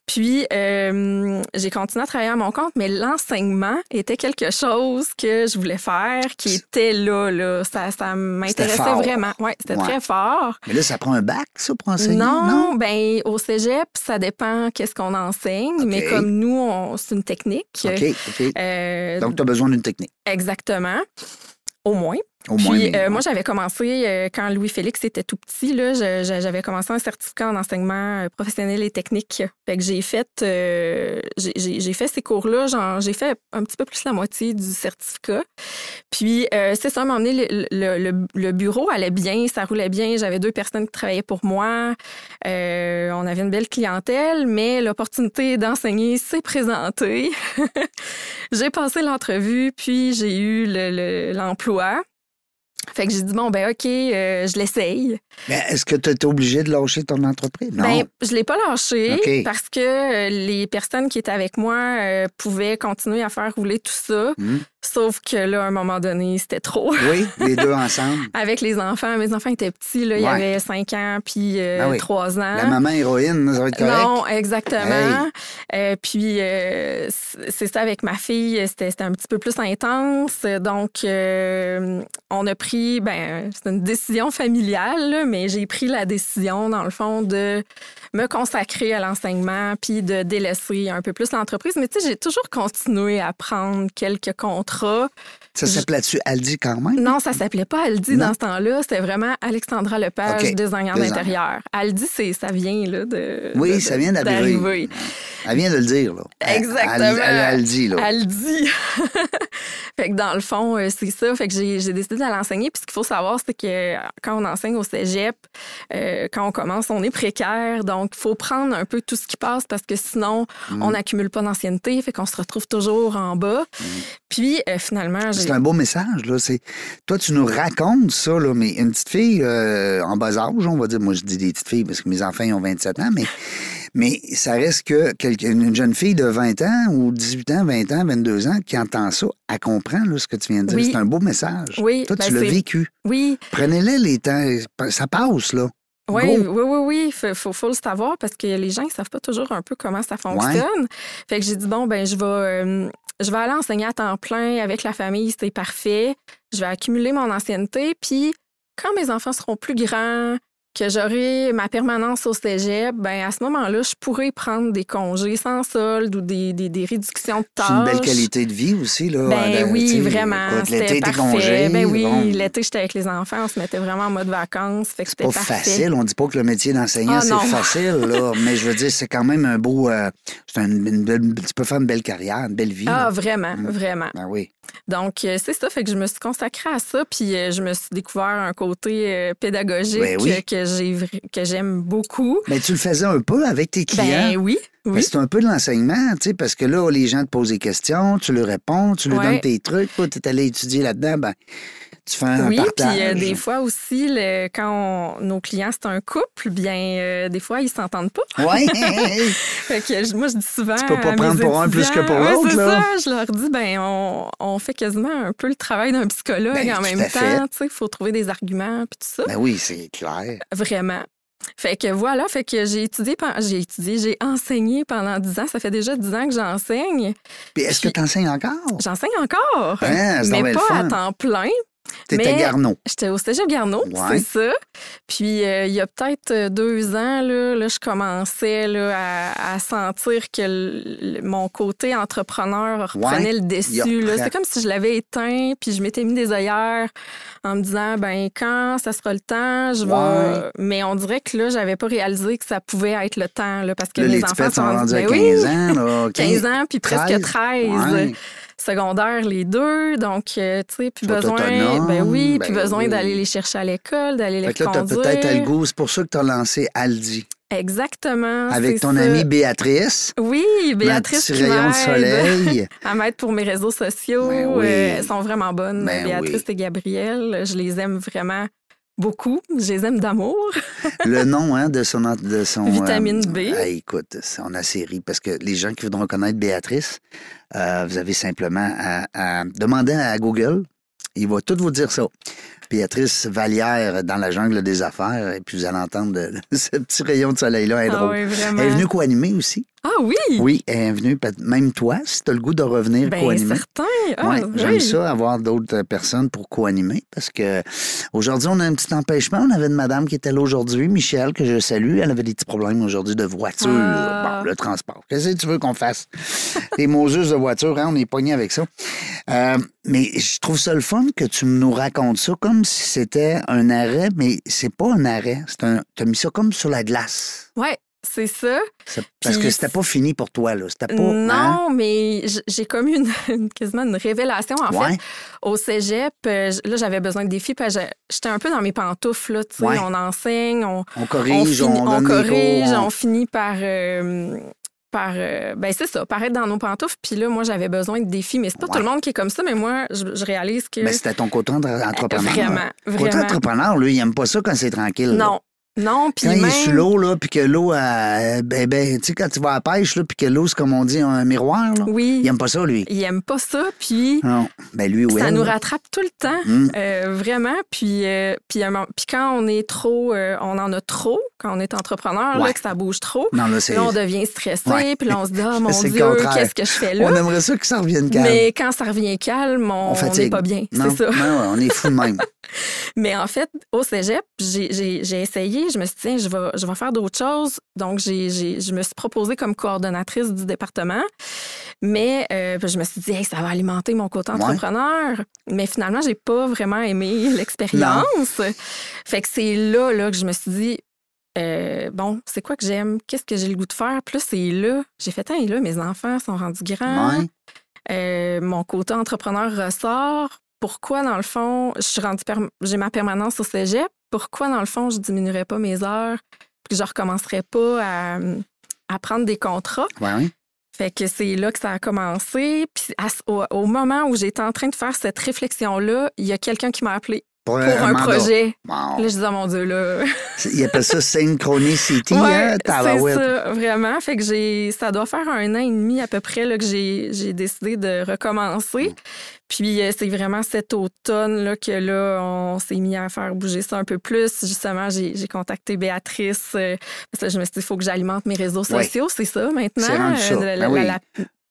Puis, euh, j'ai continué à travailler à mon compte, mais l'enseignement était quelque chose que je voulais faire, qui était là, là. Ça, ça m'intéressait vraiment. Ouais, c'était Ouais. très fort. Mais là, ça prend un bac, ça, pour enseigner? Non, ben au cégep, ça dépend qu'est-ce qu'on enseigne, mais comme nous, c'est une technique. OK, OK. Euh, Donc, tu as besoin Exactement. Au moins. Au moins. Puis, euh, moi, j'avais commencé, euh, quand Louis-Félix était tout petit, j'avais commencé un certificat en enseignement euh, professionnel et technique. Fait que j'ai fait, euh, j'ai- fait ces cours-là, j'ai fait un petit peu plus la moitié du certificat. Puis, c'est ça, m'a emmené, le, le- le- le bureau allait bien, ça roulait bien. J'avais deux personnes qui travaillaient pour moi. On avait une belle clientèle, mais l'opportunité d'enseigner s'est présentée. j'ai passé l'entrevue, puis j'ai eu le- le- l'emploi. Fait que j'ai dit, bon, ben OK, euh, je l'essaye. Mais est-ce que tu étais obligé de lâcher ton entreprise? Non. Ben, je l'ai pas lâché parce que euh, les personnes qui étaient avec moi euh, pouvaient continuer à faire rouler tout ça Hmm. Sauf que là, à un moment donné, c'était trop. Oui, les deux ensemble. Avec les enfants. Mes enfants étaient petits, là. Il y avait 5 ans puis euh, Ah oui. 3 ans. La maman héroïne, ça va être correct. Non, exactement. Euh, puis, euh, c'est ça avec ma fille, c'était c'était un petit peu plus intense. Donc, euh, on a pris, ben, c'est une décision familiale, là, mais j'ai pris la décision, dans le fond, de me consacrer à l'enseignement puis de délaisser un peu plus l'entreprise. Mais tu sais, j'ai toujours continué à prendre quelques contrats contrat ça s'appelait-tu Aldi quand même? Non, ça s'appelait pas Aldi Non? dans ce temps-là. C'était vraiment Alexandra Lepage, OK. designer d'intérieur. Aldi, ça vient là, de. Oui, de- ça vient d'arriver. Elle vient de le dire, là. Exactement. Al- Al- Aldi, là. Aldi. fait que dans le fond, euh, c'est ça. Fait que j'ai, décidé d'aller enseigner. Puis ce qu'il faut savoir, c'est que quand on enseigne au cégep, euh, quand on commence, on est précaire. Donc, il faut prendre un peu tout ce qui passe parce que sinon, Mm. on n'accumule pas d'ancienneté. Fait qu'on se retrouve toujours en bas. Puis euh, finalement, j'ai. C'est un beau message, là. C'est... Toi, tu nous racontes ça, là, mais une petite fille euh, en bas âge, on va dire, moi je dis des petites filles parce que mes enfants ils ont 27 ans, mais, mais ça reste que une jeune fille de 20 ans ou 18 ans, 20 ans, 22 ans qui entend ça, elle comprend là, ce que tu viens de dire. Oui. C'est un beau message. Oui, Toi, ben, tu l'as c'est- vécu. Oui, Prenez-les les temps. Ça passe, là. Oui, oui, oui, oui. Faut, faut, faut le savoir parce que les gens ne savent pas toujours un peu comment ça fonctionne. Fait que j'ai dit, bon, ben je vais, euh, je vais aller enseigner à temps plein avec la famille, c'est parfait. Je vais accumuler mon ancienneté. Puis, quand mes enfants seront plus grands, que j'aurai ma permanence au cégep, ben à ce moment-là, je pourrais prendre des congés sans solde ou des, des, des réductions de tâches. C'est une belle qualité de vie aussi, là. Ben oui, vraiment. l'été, parfait. congés. Ben oui, bon, l'été, j'étais avec les enfants, on se mettait vraiment en mode vacances. Fait que c'était pas parfait. facile. On dit pas que le métier d'enseignant, Ah, c'est facile, là. mais je veux dire, c'est quand même un beau. euh, c'est un- une belle- tu peux faire une belle carrière, une belle vie. Ah, là. vraiment, Mm. vraiment. Ben oui. Donc, euh, c'est ça. Fait que je me suis consacrée à ça, puis euh, je me suis découvert un côté euh, pédagogique Ben oui. euh, que j'ai vr- que j'aime beaucoup. Mais tu le faisais un peu avec tes clients? Ben oui, Parce oui. que C'est un peu de l'enseignement, tu sais, parce que là, les gens te posent des questions, tu leur réponds, tu leur Ouais. donnes tes trucs. Toi, tu es allé étudier là-dedans, ben, tu fais un Oui, partage. puis euh, des fois aussi, le- quand on- nos clients, c'est un couple, bien, euh, des fois, ils s'entendent pas. Oui, Fait que moi, je dis souvent. Tu peux pas prendre pour un plus que pour Ouais, l'autre, c'est là. ça. Je leur dis, ben, on, on fait quasiment un peu le travail d'un psychologue Ben, en même temps. Tu sais, il faut trouver des arguments, puis tout ça. ben oui, c'est clair. Vraiment. Fait que voilà, fait que j'ai étudié, j'ai étudié, j'ai enseigné pendant 10 ans. Ça fait déjà 10 ans que j'enseigne. Puis est-ce que tu enseignes encore? J'enseigne encore, c'est donc mais pas à temps plein. T'étais Garneau. J'étais au Cégep Ouais. c'est ça. Puis euh, il y a peut-être euh, deux ans, là, là, je commençais là, à, à sentir que le- le- mon côté entrepreneur reprenait le dessus. C'était comme si je l'avais éteint, puis je m'étais mis des œillères en me disant, ben quand ça sera le temps, je vais... Mais on dirait que là, j'avais pas réalisé que ça pouvait être le temps, là, parce que Là, mes les enfants sont rendus à Ben 15 oui, ans. Là, 15 ans, puis presque 13. Secondaire, les deux. Donc, euh, tu sais, puis Sont besoin. Ben oui, ben besoin oui. d'aller les chercher à l'école, d'aller les Fait que là, conduire. peut-être le goût. C'est pour ça que tu as lancé Aldi. Exactement. Avec ton ça. amie Béatrice. Oui, Béatrice Ma rayon de soleil. à m'aide pour mes réseaux sociaux. Ben oui. Euh, elles sont vraiment bonnes. Ben Béatrice oui. et Gabrielle, je les aime vraiment beaucoup. Je les aime d'amour. le nom hein, de son. De son Vitamine B. ah, écoute, on a série parce que les gens qui voudront connaître Béatrice, euh, vous avez simplement à, à demander à Google. Il va tout vous dire ça. Béatrice Vallière dans la jungle des affaires. Et puis vous allez entendre ce petit rayon de soleil-là. Elle est Ah drôle. oui. Elle est venue co-animer aussi. Ah oui! Oui, elle est venue, même toi, si tu as le goût de revenir Ben, co-animer. certain. Ah, Ouais, j'aime oui. ça, avoir d'autres personnes pour co-animer parce que aujourd'hui, on a un petit empêchement. On avait une madame qui était là aujourd'hui, Michel, que je salue. Elle avait des petits problèmes aujourd'hui de voiture. Ah. Bon, le transport. Qu'est-ce que tu veux qu'on fasse? Les Moses de voiture, hein, on est pogné avec ça. Euh, mais je trouve ça le fun que tu nous racontes ça comme si c'était un arrêt, mais c'est pas un arrêt. C'est un, tu as mis ça comme sur la glace. Ouais, c'est ça. Parce Puis que c'était pas fini pour toi, là. C'était pas. non, hein? mais j'ai comme eu une, une- quasiment une révélation. En Ouais. fait, au cégep, euh, là, j'avais besoin de défis. J'étais un peu dans mes pantoufles. Là, tu sais, Ouais. On enseigne, on, On corrige, on, finit- on corrige, on finit par. euh, par euh, ben c'est ça, par être dans nos pantoufles. Puis là, moi, j'avais besoin de défis. Mais c'est pas Ouais. tout le monde qui est comme ça. Mais moi, je, je réalise que. Ben, c'était ton côté entre- entrepreneur. vraiment, Côté vraiment. entrepreneur, lui, il aime pas ça quand c'est tranquille. non. Non, puis Quand il est sous l'eau, là, puis que l'eau, euh, ben, ben, tu sais, quand tu vas à la pêche, là, puis que l'eau, c'est comme on dit, un miroir, là. Oui. Il aime pas ça, lui. Il aime pas ça, puis Non. Ben, lui, oui. ça nous rattrape tout le temps, Mm. euh, vraiment. Puis, euh, puis, quand on est trop, on en a trop, quand on est entrepreneur, là, que ça bouge trop, Non, là, c'est. là, on devient stressé, Ouais. puis là, on se dit, ah, mon Dieu, qu'est-ce que je fais là? On aimerait ça que ça revienne calme. Mais quand ça revient calme, on n'est pas bien, c'est ça. non, on est fou de même. Mais en fait, au cégep, j'ai- j'ai je me suis dit, tiens, je vais, je vais faire d'autres choses. Donc, j'ai- j'ai- je me suis proposée comme coordonnatrice du département. Mais euh, je me suis dit, Hey, ça va alimenter mon côté Ouais. entrepreneur. Mais finalement, j'ai pas vraiment aimé l'expérience. Fait que c'est là, là que je me suis dit, euh, bon, c'est quoi que j'aime? Qu'est-ce que j'ai le goût de faire? Là, c'est là. J'ai fait, Tiens, là, mes enfants sont rendus grands. Ouais. Euh, mon côté entrepreneur ressort. Pourquoi, dans le fond, je suis rendue per- j'ai ma permanence au cégep? Pourquoi, dans le fond, je diminuerais pas mes heures puis je recommencerais pas à, à prendre des contrats? Ouais. Fait que c'est là que ça a commencé. Puis à au, au moment où j'étais en train de faire cette réflexion-là, il y a quelqu'un qui m'a appelé Pour, pour un projet. Bon. Là, je disais, oh mon Dieu, là. Il appelle ça synchronicity, Ouais, hein, c'est ça, vraiment. Fait que j'ai, ça doit faire un an et demi à peu près là, que j'ai, décidé de recommencer. Puis euh, c'est vraiment cet automne là, que là, on s'est mis à faire bouger ça un peu plus. Justement, j'ai, contacté Béatrice. euh, parce que je me suis dit, il faut que j'alimente mes réseaux Ouais. sociaux, c'est ça maintenant? C'est. Euh, Ben oui. la-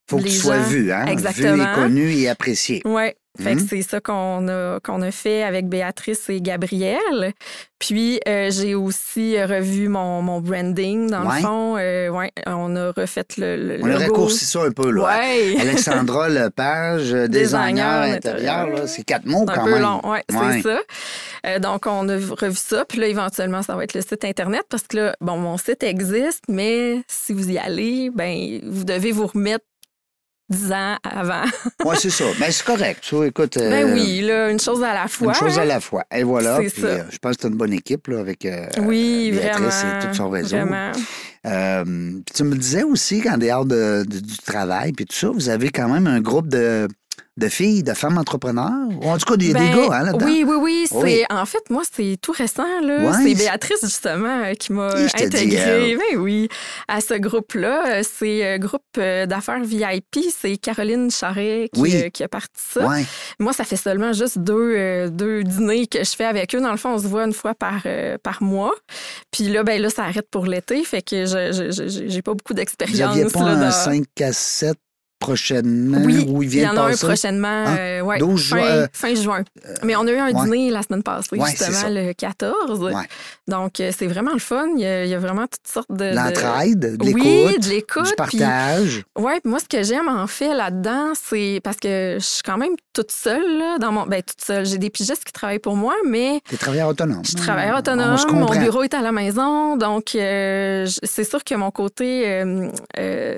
Faut que tu sois vu, hein? Vu Exactement. et connu et apprécié. Ouais. Fait que Mhm. c'est ça qu'on a, qu'on a fait avec Béatrice et Gabrielle. Puis, euh, j'ai aussi revu mon, mon branding, dans Ouais. le fond. Euh, ouais, on a refait le, le On a raccourci ça un peu, là. Ouais. Alexandra Lepage, euh, designer intérieur, là, c'est quatre mots quand un peu même. long, ouais, Ouais. c'est ça. Euh, donc, on a revu ça. Puis là, éventuellement, ça va être le site Internet parce que là, bon, mon site existe, mais si vous y allez, ben, vous devez vous remettre dix ans avant. Oui, c'est ça. Mais c'est correct. Écoute. euh, ben oui, là, une chose à la fois. Une chose à la fois. Et voilà. Puis, ça. euh, je pense que c'est une bonne équipe là, avec euh, Oui, Béatrice vraiment. et tout son réseau. Vraiment. Euh, puis tu me disais aussi qu'en dehors de- de- du travail puis tout ça, vous avez quand même un groupe de, de filles, de femmes entrepreneurs? Ou en tout cas, des Ben, gars hein, là-dedans? Oui, oui, oui. C'est, Oui. En fait, moi, c'est tout récent. Là. Ouais, c'est Béatrice, justement, euh, qui m'a intégrée ben oui, à ce groupe-là. Euh, C'est un groupe euh, d'affaires VIP. C'est Caroline Charret qui, Oui. euh, qui a parti ça. Ouais. Moi, ça fait seulement juste deux, euh, deux dîners que je fais avec eux. Dans le fond, on se voit une fois par, euh, par mois. Puis là, ben là, ça arrête pour l'été. Fait que je, j'ai pas beaucoup Vous d'expérience. n'aviez pas là, un dans- 5 à 7 prochainement Oui, où il il vient y en a un prochainement, Hein? euh, ouais, 12 fin, juin, euh, fin juin. Mais on a eu un ouais. dîner la semaine passée, Ouais, justement, le 14. Ouais. Donc, euh, c'est vraiment le fun. Il y a, il y a vraiment toutes sortes de... de- L'entraide, de l'écoute, Oui, de l'écoute. du partage. Puis moi, ce que j'aime en fait là-dedans, c'est parce que je suis quand même toute seule, là, dans mon. Ben, toute seule. J'ai des pigistes qui travaillent pour moi, mais T'es travailleur autonome. je suis travailleur On autonome. Mon bureau est à la maison. Donc, euh, c'est sûr que mon côté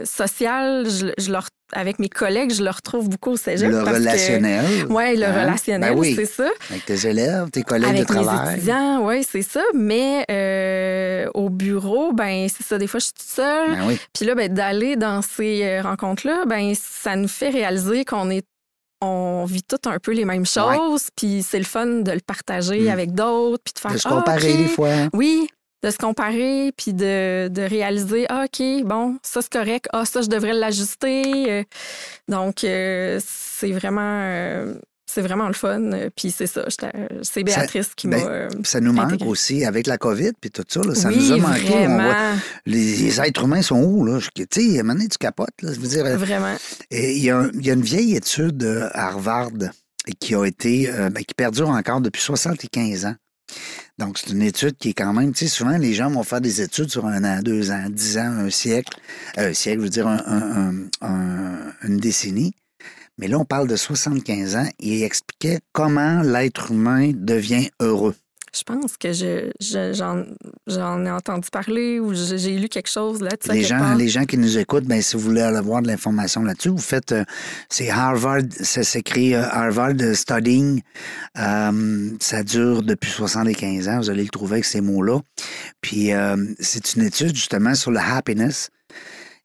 social, je, je le re- avec mes collègues, je le retrouve beaucoup au cégep. Le parce que- relationnel. Oui, le Hein? relationnel, Ben oui. c'est ça. Avec tes élèves, tes collègues Avec de mes travail. étudiants, oui, c'est ça. Mais euh, au bureau, ben c'est ça. Des fois, je suis toute seule. Ben oui. Puis là, ben, d'aller dans ces euh, rencontres-là, ben ça nous fait réaliser qu'on est on vit toutes un peu les mêmes choses, puis c'est le fun de le partager Mm. avec d'autres, puis de faire De se Ah, comparer des fois. hein? Oui, de se comparer, puis de, de réaliser Ah, OK, bon, ça c'est correct, ah, ça je devrais l'ajuster. Euh, Donc, euh, c'est vraiment. euh, c'est vraiment le fun. Puis c'est ça. C'est Béatrice qui ben, m'a. Ça nous manque Intégré. aussi avec la COVID puis tout ça. là, ça oui, nous a manqué. On vraiment. voit- les, les êtres humains sont où? Là? Tu sais, à un moment donné, tu capotes. Là. Je veux dire, Vraiment. et il y, a y une vieille étude à Harvard qui a été, euh, ben, qui perdure encore depuis 75 ans. Donc, c'est une étude qui est quand même, tu sais, souvent, les gens vont faire des études sur un an, deux ans, dix ans, un siècle. Euh, un siècle, je veux dire, un- un- un- un- une décennie. Mais là, on parle de 75 ans et il expliquait comment l'être humain devient heureux. Je pense que je, je- j'en, ai entendu parler ou j'ai lu quelque chose là-dessus. à Les gens, part. les gens qui nous écoutent, ben, si vous voulez avoir de l'information là-dessus, vous faites, euh, c'est Harvard, ça s'écrit euh, Harvard Studying. Euh, ça dure depuis 75 ans, vous allez le trouver avec ces mots-là. Puis c'est une étude justement sur le happiness.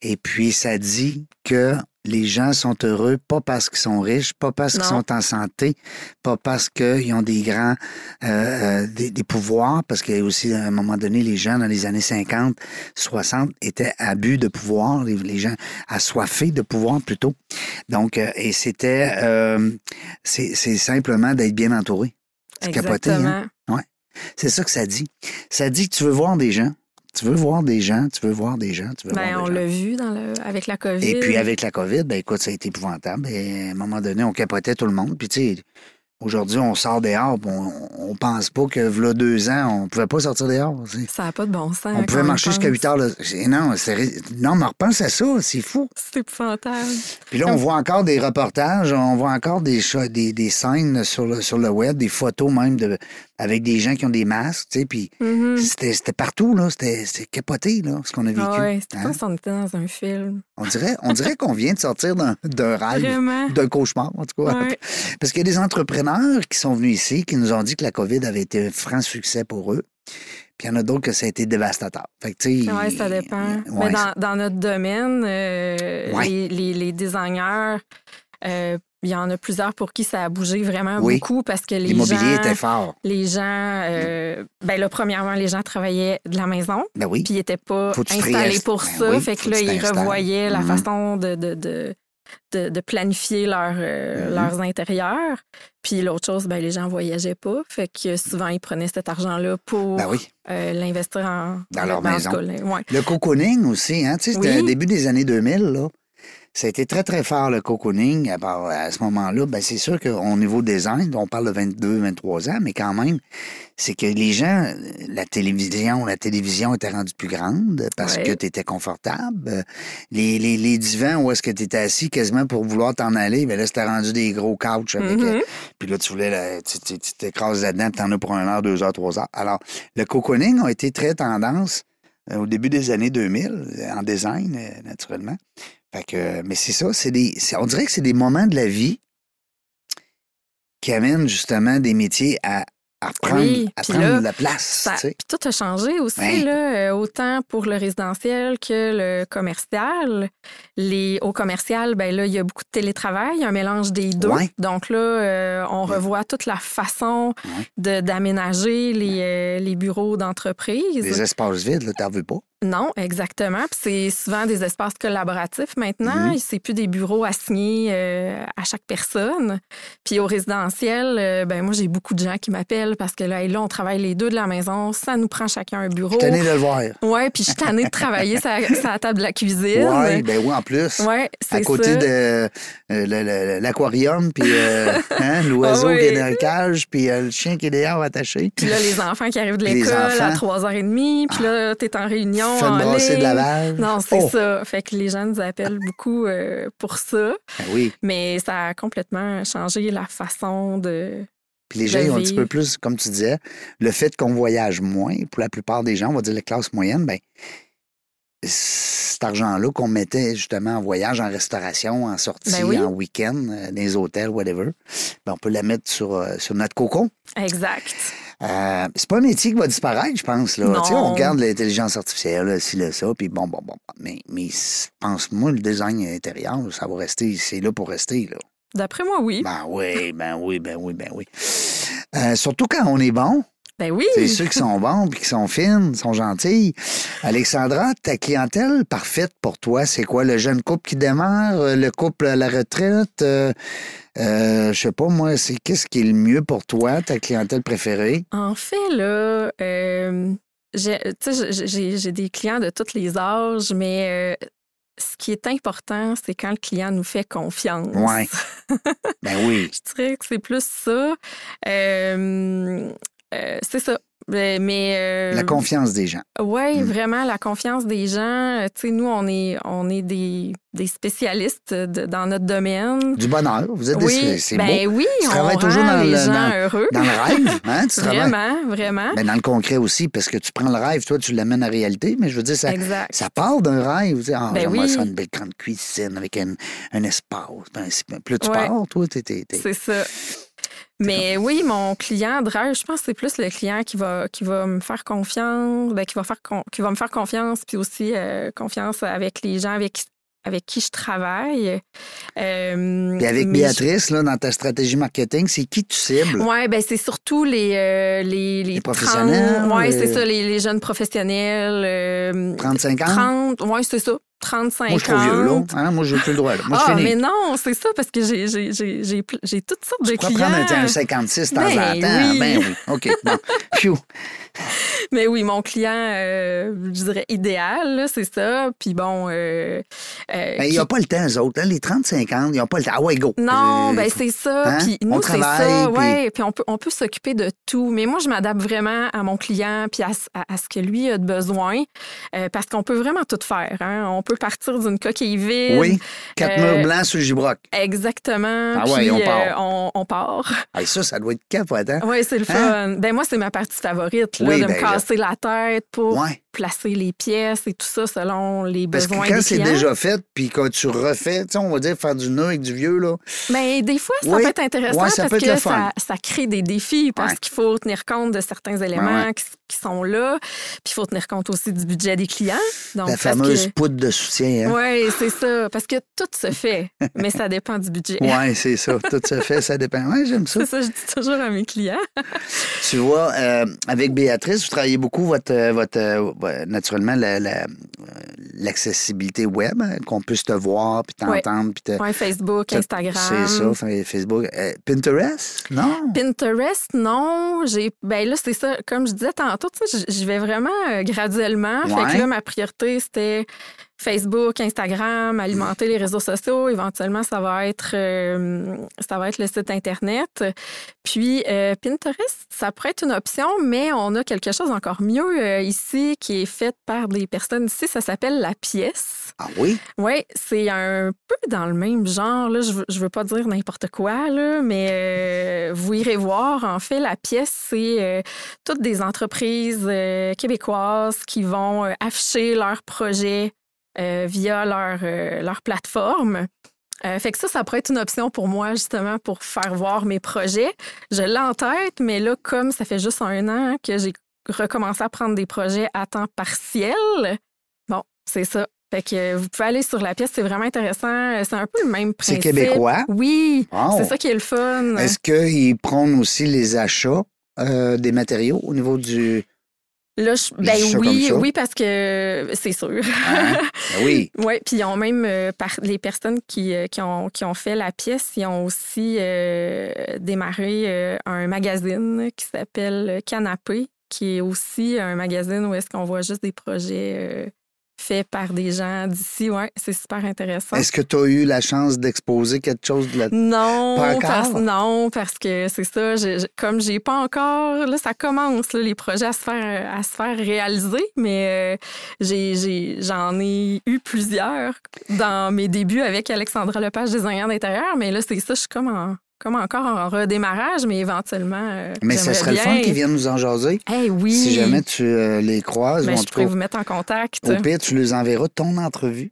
Et puis ça dit que les gens sont heureux, pas parce qu'ils sont riches, pas parce qu'ils sont en santé, pas parce qu'ils ont des grands euh, euh, des, des pouvoirs, parce qu'il y a aussi, à un moment donné, les gens dans les années 50, 60 étaient à but de pouvoir, les, les gens assoiffés de pouvoir plutôt. Donc, euh, et c'était, euh, c'est simplement d'être bien entouré. C'est capoté, hein? C'est ça que ça dit. Ça dit que tu veux voir des gens. Tu veux voir des gens, tu veux voir des gens, tu veux Ben, voir on des gens. l'a vu dans le, avec la COVID. Et puis avec la COVID, ben écoute, ça a été épouvantable. Et à un moment donné, on capotait tout le monde. Puis tu sais, aujourd'hui, on sort dehors, on, on pense pas que là deux ans, on pouvait pas sortir dehors. tu sais. Ça n'a pas de bon sens. On pouvait marcher jusqu'à pense. 8 heures. là. Non, non, mais repense à ça, c'est fou. C'est épouvantable. Puis là, on voit encore des reportages, on voit encore des, des, des scènes sur le, sur le web, des photos même de, avec des gens qui ont des masques, tu sais, puis Mhm. c'était c'était partout, là. C'était capoté, là, ce qu'on a vécu. Ah ouais, c'était hein? comme si on était dans un film. On dirait, on dirait qu'on vient de sortir d'un rêve, d'un cauchemar, en tout cas. Ouais. Parce qu'il y a des entrepreneurs qui sont venus ici, qui nous ont dit que la COVID avait été un franc succès pour eux. Puis il y en a d'autres que ça a été dévastateur. Fait que, tu sais, Oui, ça dépend. ouais, Mais dans, dans notre domaine, euh, Ouais. les, les- les designers, euh, il y en a plusieurs pour qui ça a bougé vraiment Oui. beaucoup parce que les l'immobilier gens, était fort. les gens, euh, ben là, premièrement, les gens travaillaient de la maison, Ben oui. puis ils n'étaient pas installés pour ben ça. oui, fait que là, ils revoyaient la Mhm. façon de, de, de, de- de planifier leur, euh, Mhm. leurs intérieurs. Puis l'autre chose, ben, les gens voyageaient pas. Fait que souvent, ils prenaient cet argent-là pour Ben oui. euh, l'investir en, Dans leur maison. cas, là, ouais. Le cocooning aussi, hein? Tu sais, c'était au début des années 2000, là. Ça a été très, très fort, le cocooning. À, part- à ce moment-là, ben, c'est sûr qu'au niveau design, on parle de 22, 23 ans, mais quand même, c'est que les gens, la télévision, la télévision était rendue plus grande parce Ouais. que tu étais confortable. Les, les, les divans où est-ce que tu étais assis quasiment pour vouloir t'en aller, ben là, c'était rendu des gros couches avec. Euh, Puis là, tu voulais, la- tu tu- tu t'écrases là-dedans, puis t'en as pour un heure, deux heures, trois heures. Alors, le cocooning a été très tendance euh, au début des années 2000, euh, en design, euh, naturellement. Fait que, mais c'est ça, c'est des, on dirait que c'est des moments de la vie qui amènent justement des métiers à, à prendre, Oui, à prendre là, la place. Ça- tu sais. puis tout a changé aussi, Ouais. là, euh, autant pour le résidentiel que le commercial. Les, au commercial, ben là, il y a beaucoup de télétravail, un mélange des deux. Ouais. Donc là, euh, on revoit toute la façon d'aménager les, euh, les bureaux d'entreprise. Des espaces vides, là, t'en veux pas. Non, exactement. Puis c'est souvent des espaces collaboratifs maintenant. Mhm. C'est plus des bureaux assignés euh, à chaque personne. Puis au résidentiel, euh, ben moi j'ai beaucoup de gens qui m'appellent parce que là, hey, là on travaille les deux de la maison, ça nous prend chacun un bureau. Je tenais de le voir. Ouais, puis je suis tannée de travailler sur la table de la cuisine. Oui, ben oui, en plus. Ouais, c'est à côté ça. de euh, l'aquarium, puis euh, hein, l'oiseau Ah oui. qui est dans le cage, puis le chien qui est dehors attaché. Puis là, les enfants qui arrivent de l'école à enfants. 3h30, puis là, t'es en réunion. Fais en de ligne. lavage. Non, c'est Oh. ça. Fait que les gens nous appellent beaucoup euh, pour ça. Ben oui. Mais ça a complètement changé la façon de. Puis les gens de ils ont un petit peu plus, comme tu disais, le fait qu'on voyage moins, pour la plupart des gens, on va dire la classe moyenne, ben cet argent-là qu'on mettait justement en voyage, en restauration, en sortie, Ben oui. en week-end, euh, dans les hôtels, whatever, ben on peut la mettre sur, euh, sur notre cocon. Exact. Euh, c'est pas un métier qui va disparaître, je pense. Là. Non. On regarde l'intelligence artificielle, là, ci, là, ça, puis bon, bon, bon. bon. Mais, mais je pense, moi, le design intérieur, ça va rester, c'est là pour rester. Là. D'après moi, oui. Ben oui, ben oui, ben oui, ben oui. Euh, surtout quand on est bon. Ben oui. C'est ceux qui sont bons puis qui sont fines, sont gentilles. Alexandra, ta clientèle parfaite pour toi, c'est quoi? Le jeune couple qui démarre, euh, le couple à la retraite? Euh, euh, je sais pas, moi, c'est qu'est-ce qui est le mieux pour toi, ta clientèle préférée? En fait, là, euh, j'ai des clients de tous les âges, mais euh, ce qui est important, c'est quand le client nous fait confiance. Ouais. Ben oui. Je dirais que c'est plus ça. Euh, c'est ça. Mais, mais, euh, La confiance des gens. Oui, Mm. vraiment, la confiance des gens. Euh, Tu sais, nous, on est, on est des, des spécialistes de- dans notre domaine. Du bonheur. Vous êtes des c'est ben beau. oui, Tu on travailles rend toujours dans les le- gens dans- heureux. Dans le rêve, hein? Tu travailles. Vraiment, vraiment. Ben, dans le concret aussi, parce que tu prends le rêve, toi, tu l'amènes à réalité, mais je veux dire, ça, exact. ça part d'un rêve. Tu sais, ah, Ben oui. ça, une belle grande cuisine avec un, un espace. Ben, là, tu Ouais. pars, toi, t'es- C'est ça. Mais oui, mon client de rêve, je pense que c'est plus le client qui va, qui va me faire confiance, ben, qui, va faire con- qui va me faire confiance, puis aussi euh, confiance avec les gens avec, avec qui je travaille. Euh, Puis avec Béatrice, là, dans ta stratégie marketing, c'est qui tu cibles? Oui, ben c'est surtout les, euh, les, Les professionnels, Oui, les- c'est ça, les, les jeunes professionnels. euh, 35 ans? 30, oui, c'est ça. 35 Moi, je suis vieux, là. Hein? Moi, j'ai plus le droit. Là. Moi, ah, mais non, c'est ça, parce que j'ai, j'ai, j'ai, j'ai, pl- j'ai toutes sortes de Tu clients. prendre un, un 56 de temps Ben en temps. oui. Ben oui. OK. Bon. Phew. Mais oui, mon client, euh, je dirais idéal, là, c'est ça. Puis bon. Euh, euh, Ben, il n'y a pas le temps, eux autres. hein. Les 30-50, ils n'ont pas le temps. Ah ouais, go. Non, ben c'est ça. hein? Puis On nous, c'est ça. puis- Ouais, puis on peut, on peut s'occuper de tout. Mais moi, je m'adapte vraiment à mon client puis à, ce- à- à ce que lui a de besoin. parce qu'on peut vraiment tout faire. hein. On peut partir d'une coquille vide. Oui. Quatre Euh, murs blancs sur le gibroc. Exactement. Ah ouais, puis, on part. euh, on, on part. Ah, ça, ça doit être capotant. Oui, c'est le fun. Hein? Ben moi, c'est ma partie favorite, là, Oui, de ben, me casser la tête pour Ouais. Placer les pièces et tout ça selon les Parce que besoins quand des c'est déjà fait, puis quand tu refais, tu sais, on va dire faire du nœud avec du vieux, là. Mais des fois, ça Oui. peut être intéressant Ouais, ça parce peut être que ça, ça crée des défis parce Ouais. qu'il faut tenir compte de certains éléments ouais. Qui, qui sont là. Puis il faut tenir compte aussi du budget des clients. Donc, La fameuse que- poudre de soutien. Hein? Oui, c'est ça. Parce que tout se fait, mais ça dépend du budget. Oui, c'est ça. Tout se fait, ça dépend. Oui, j'aime ça. C'est ça, je dis toujours à mes clients. Tu vois, euh, avec Béatrice, vous travaillez beaucoup votre, votre ouais, naturellement la- la- euh, l'accessibilité web, hein, qu'on puisse te voir, puis Ouais. t'entendre, puis te. Ouais, Facebook, Instagram. C'est ça, fa- Facebook. Euh, Pinterest? Non? Pinterest, non. J'ai, ben là, c'est ça. Comme je disais tantôt, tu sais, j'y vais vraiment euh, graduellement. Fait Ouais. que là, ma priorité, c'était Facebook, Instagram, alimenter les réseaux sociaux. Éventuellement, ça va être, euh, ça va être le site Internet. Puis, euh, Pinterest, ça pourrait être une option, mais on a quelque chose encore mieux euh, ici qui est fait par des personnes ici. Ça s'appelle La Pièce. Ah oui? Oui, c'est un peu dans le même genre. Là. Je, je veux pas dire n'importe quoi, là, mais euh, vous irez voir. En fait, la pièce, c'est euh, toutes des entreprises euh, québécoises qui vont afficher leurs projets via leur, euh, leur plateforme. Euh, fait que ça, ça pourrait être une option pour moi, justement, pour faire voir mes projets. Je l'ai en tête, mais là, comme ça fait juste un an que j'ai recommencé à prendre des projets à temps partiel, bon, c'est ça. Fait que euh, vous pouvez aller sur la pièce, c'est vraiment intéressant. Euh, C'est un peu le même C'est principe. québécois? Oui, c'est ça qui est le fun. Est-ce qu'ils prônent aussi les achats euh, des matériaux au niveau du. Là, je- ben oui, oui, parce que c'est sûr. Hein? Ben oui. Oui, puis ils ont même, euh, par- les personnes qui, euh, qui, ont, qui ont fait la pièce, ils ont aussi euh, démarré un magazine qui s'appelle Canapé, qui est aussi un magazine où est-ce qu'on voit juste des projets faits par des gens d'ici. Oui, c'est super intéressant. Est-ce que tu as eu la chance d'exposer quelque chose de la. Non, Pas encore? parce, non, parce que c'est ça. je- je- comme j'ai pas encore, là, ça commence là, les projets à se faire à se faire réaliser, mais euh, j'ai, j'ai- j'en ai eu plusieurs dans mes débuts avec Alexandra Lepage, designer d'intérieur. Mais là, c'est ça, je suis comme en- comme encore en redémarrage, mais éventuellement. euh, Mais j'aimerais serait le fun bien. qu'ils viennent nous en jaser. Eh oui. Si jamais tu euh, les croises, Ben, ou en je pourrais vous mettre en contact. au pire, tu les enverras ton entrevue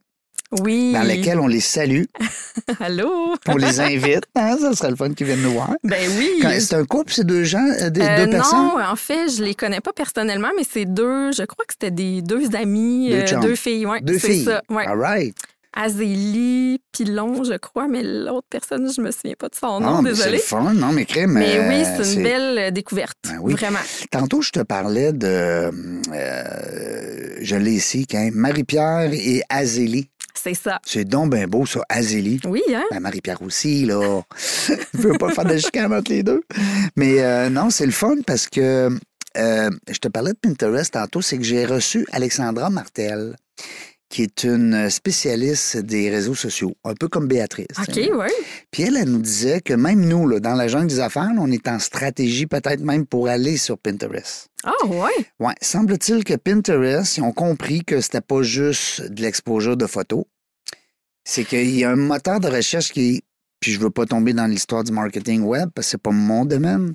Oui. dans laquelle on les salue, Allô? on les invite. Hein, ça serait le fun qu'ils viennent nous voir. Ben oui. C'est un couple, c'est deux gens, euh, des- deux personnes? Non, en fait, je les connais pas personnellement, mais c'est deux, je crois que c'était des deux amis, Deux filles, ouais, Deux c'est filles. ça, ouais. All right. Azélie Pilon, je crois, mais l'autre personne, je me souviens pas de son Ah, nom, mais c'est le désolée. fun, non, mais crème. Mais oui, euh, c'est une belle euh, découverte, Ben oui. vraiment. Tantôt, je te parlais de. euh, je l'ai ici, quand Marie-Pierre et Azélie. C'est ça. C'est donc bien beau, ça, Azélie. Oui, hein? Ben, Marie-Pierre aussi, là. Je veux pas faire de chicane entre les deux. Mais euh, non, c'est le fun parce que je te parlais de Pinterest tantôt, c'est que j'ai reçu Alexandra Martel, qui est une spécialiste des réseaux sociaux, un peu comme Béatrice. OK, hein. oui. Puis elle, elle nous disait que même nous, là, dans la jungle des affaires, là, on est en stratégie peut-être même pour aller sur Pinterest. Ah, ouais. Ouais, semble-t-il que Pinterest, ils ont compris que c'était pas juste de l'exposure de photos. C'est qu'il y a un moteur de recherche qui, puis je veux pas tomber dans l'histoire du marketing web parce que c'est pas mon domaine,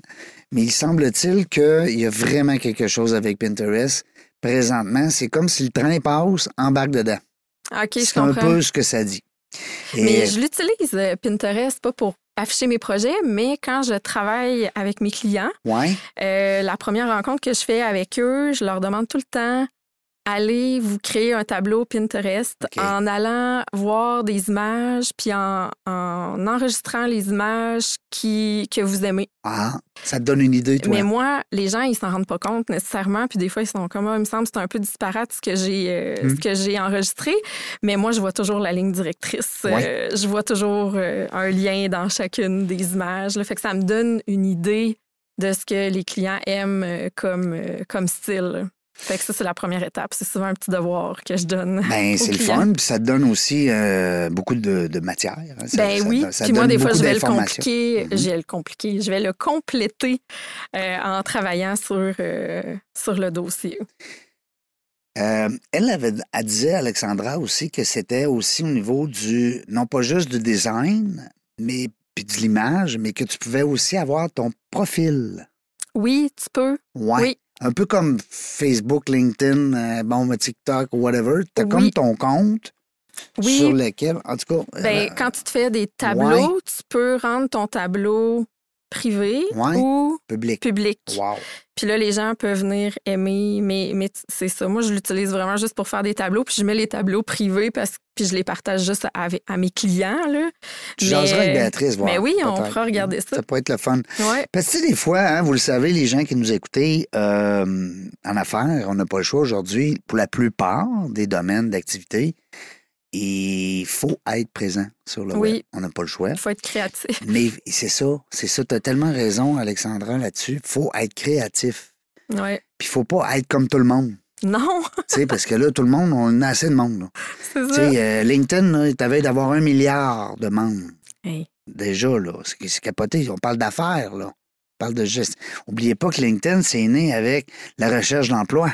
mais il semble-t-il qu'il y a vraiment quelque chose avec Pinterest. Présentement, c'est comme si le train passe, embarque dedans. OK, je c'est un comprends. peu ce que ça dit. Et- Mais je l'utilise, euh, Pinterest, pas pour afficher mes projets, mais quand je travaille avec mes clients, Ouais, euh, la première rencontre que je fais avec eux, je leur demande tout le temps allez vous créer un tableau Pinterest en allant voir des images, puis en, en enregistrant les images qui, que vous aimez. Ah, ça te donne une idée, toi. Mais moi, les gens, ils s'en rendent pas compte nécessairement, puis des fois, ils sont comme, Ah, il me semble que c'est un peu disparate ce que j'ai euh, Hmm. ce que j'ai enregistré, mais moi, je vois toujours la ligne directrice. Euh, je vois toujours euh, un lien dans chacune des images. Là, fait que ça me donne une idée de ce que les clients aiment comme, comme style. Fait que ça, c'est la première étape. C'est souvent un petit devoir que je donne. Ben, c'est le fun, puis ça te donne aussi euh, beaucoup de, de matière. hein. Ça- Ben ça- oui, ça puis moi, des fois, je vais le compliquer. Mhm. Je vais le compliquer. Je vais le compléter euh, en travaillant sur, euh, sur le dossier. Elle avait, elle disait, Alexandra, aussi que c'était aussi au niveau du, non pas juste du design, mais puis de l'image, mais que tu pouvais aussi avoir ton profil. Oui, tu peux. Ouais. Oui. Un peu comme Facebook, LinkedIn, euh, bon, TikTok, whatever. Tu as comme ton compte Oui. sur lequel, en tout cas. Ben, euh, quand tu te fais des tableaux, tu peux rendre ton tableau privé Ouais. ou public. public. Wow. Puis là, les gens peuvent venir aimer, mais, mais c'est ça. Moi, je l'utilise vraiment juste pour faire des tableaux, puis je mets les tableaux privés parce puis je les partage juste à mes clients. Là. Tu Mais- avec Béatrice, voir. mais oui, on pourra regarder ça. Ça pourrait être le fun. Ouais. Parce que, des fois, hein, vous le savez, les gens qui nous écoutez, euh, en affaires, on n'a pas le choix aujourd'hui, pour la plupart des domaines d'activité, il faut être présent sur le Oui. web. On n'a pas le choix. Il faut être créatif. Mais c'est ça, c'est ça. Tu as tellement raison, Alexandra, là-dessus. Il faut être créatif. Ouais. Puis il faut pas être comme tout le monde. Non, Tu sais, parce que là, tout le monde, on a assez de monde. c'est Tu ça. sais, euh, LinkedIn, il t'avait d'avoir un milliard de membres. Hey. Déjà, là, c'est c'est capoté. On parle d'affaires, là. On parle de gestion. Oubliez pas que LinkedIn, c'est né avec la recherche d'emploi.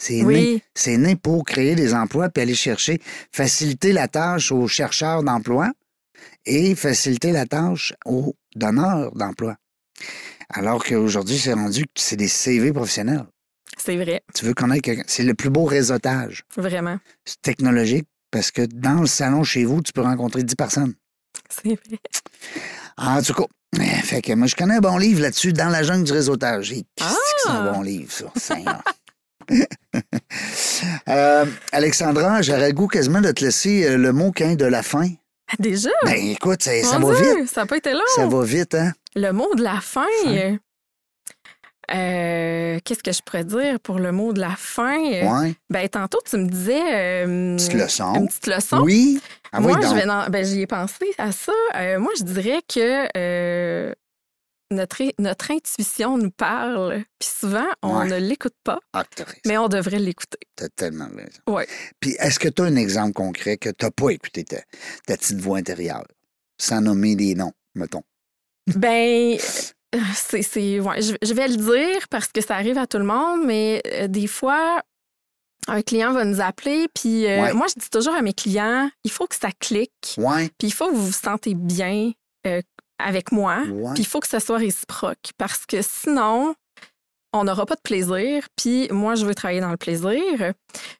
C'est né, Oui, né pour créer des emplois puis aller chercher, faciliter la tâche aux chercheurs d'emploi et faciliter la tâche aux donneurs d'emploi. Alors qu'aujourd'hui, c'est rendu que c'est des CV professionnels. c'est vrai, Tu veux connaître quelqu'un. C'est le plus beau réseautage. vraiment. C'est technologique parce que dans le salon chez vous, tu peux rencontrer 10 personnes. C'est vrai. En tout cas, eh, fait que moi, je connais un bon livre là-dessus, Dans la jungle du réseautage. Que c'est un Ah! bon livre, ça. Euh, Alexandra, j'aurais le goût quasiment de te laisser euh, le mot qu'un de la fin. Ah, Déjà? Ben écoute, ça, va Dieu, vite. Ça n'a pas été long. Ça va vite, hein? Le mot de la fin. Fin. euh, euh, Qu'est-ce que je pourrais dire pour le mot de la fin? Ouais. Ben, tantôt, tu me disais. euh, Petite leçon. Une petite leçon. Oui. Ah, moi, oui, je vais dans- ben, j'y ai pensé à ça. Euh, moi, je dirais que notre, notre intuition nous parle. Puis souvent, on Ouais. ne l'écoute pas, Ah, mais on devrait l'écouter. T'as tellement raison. Ouais. Puis est-ce que tu as un exemple concret que tu n'as pas écouté ta, ta petite voix intérieure? Sans nommer des noms, mettons? Ben, euh, c'est, ouais, je, je vais le dire parce que ça arrive à tout le monde, mais euh, des fois, un client va nous appeler, puis euh, Ouais. moi, je dis toujours à mes clients, il faut que ça clique, puis il faut que vous vous sentez bien euh, avec moi, puis il faut que ce soit réciproque parce que sinon, on n'aura pas de plaisir, puis moi, je veux travailler dans le plaisir.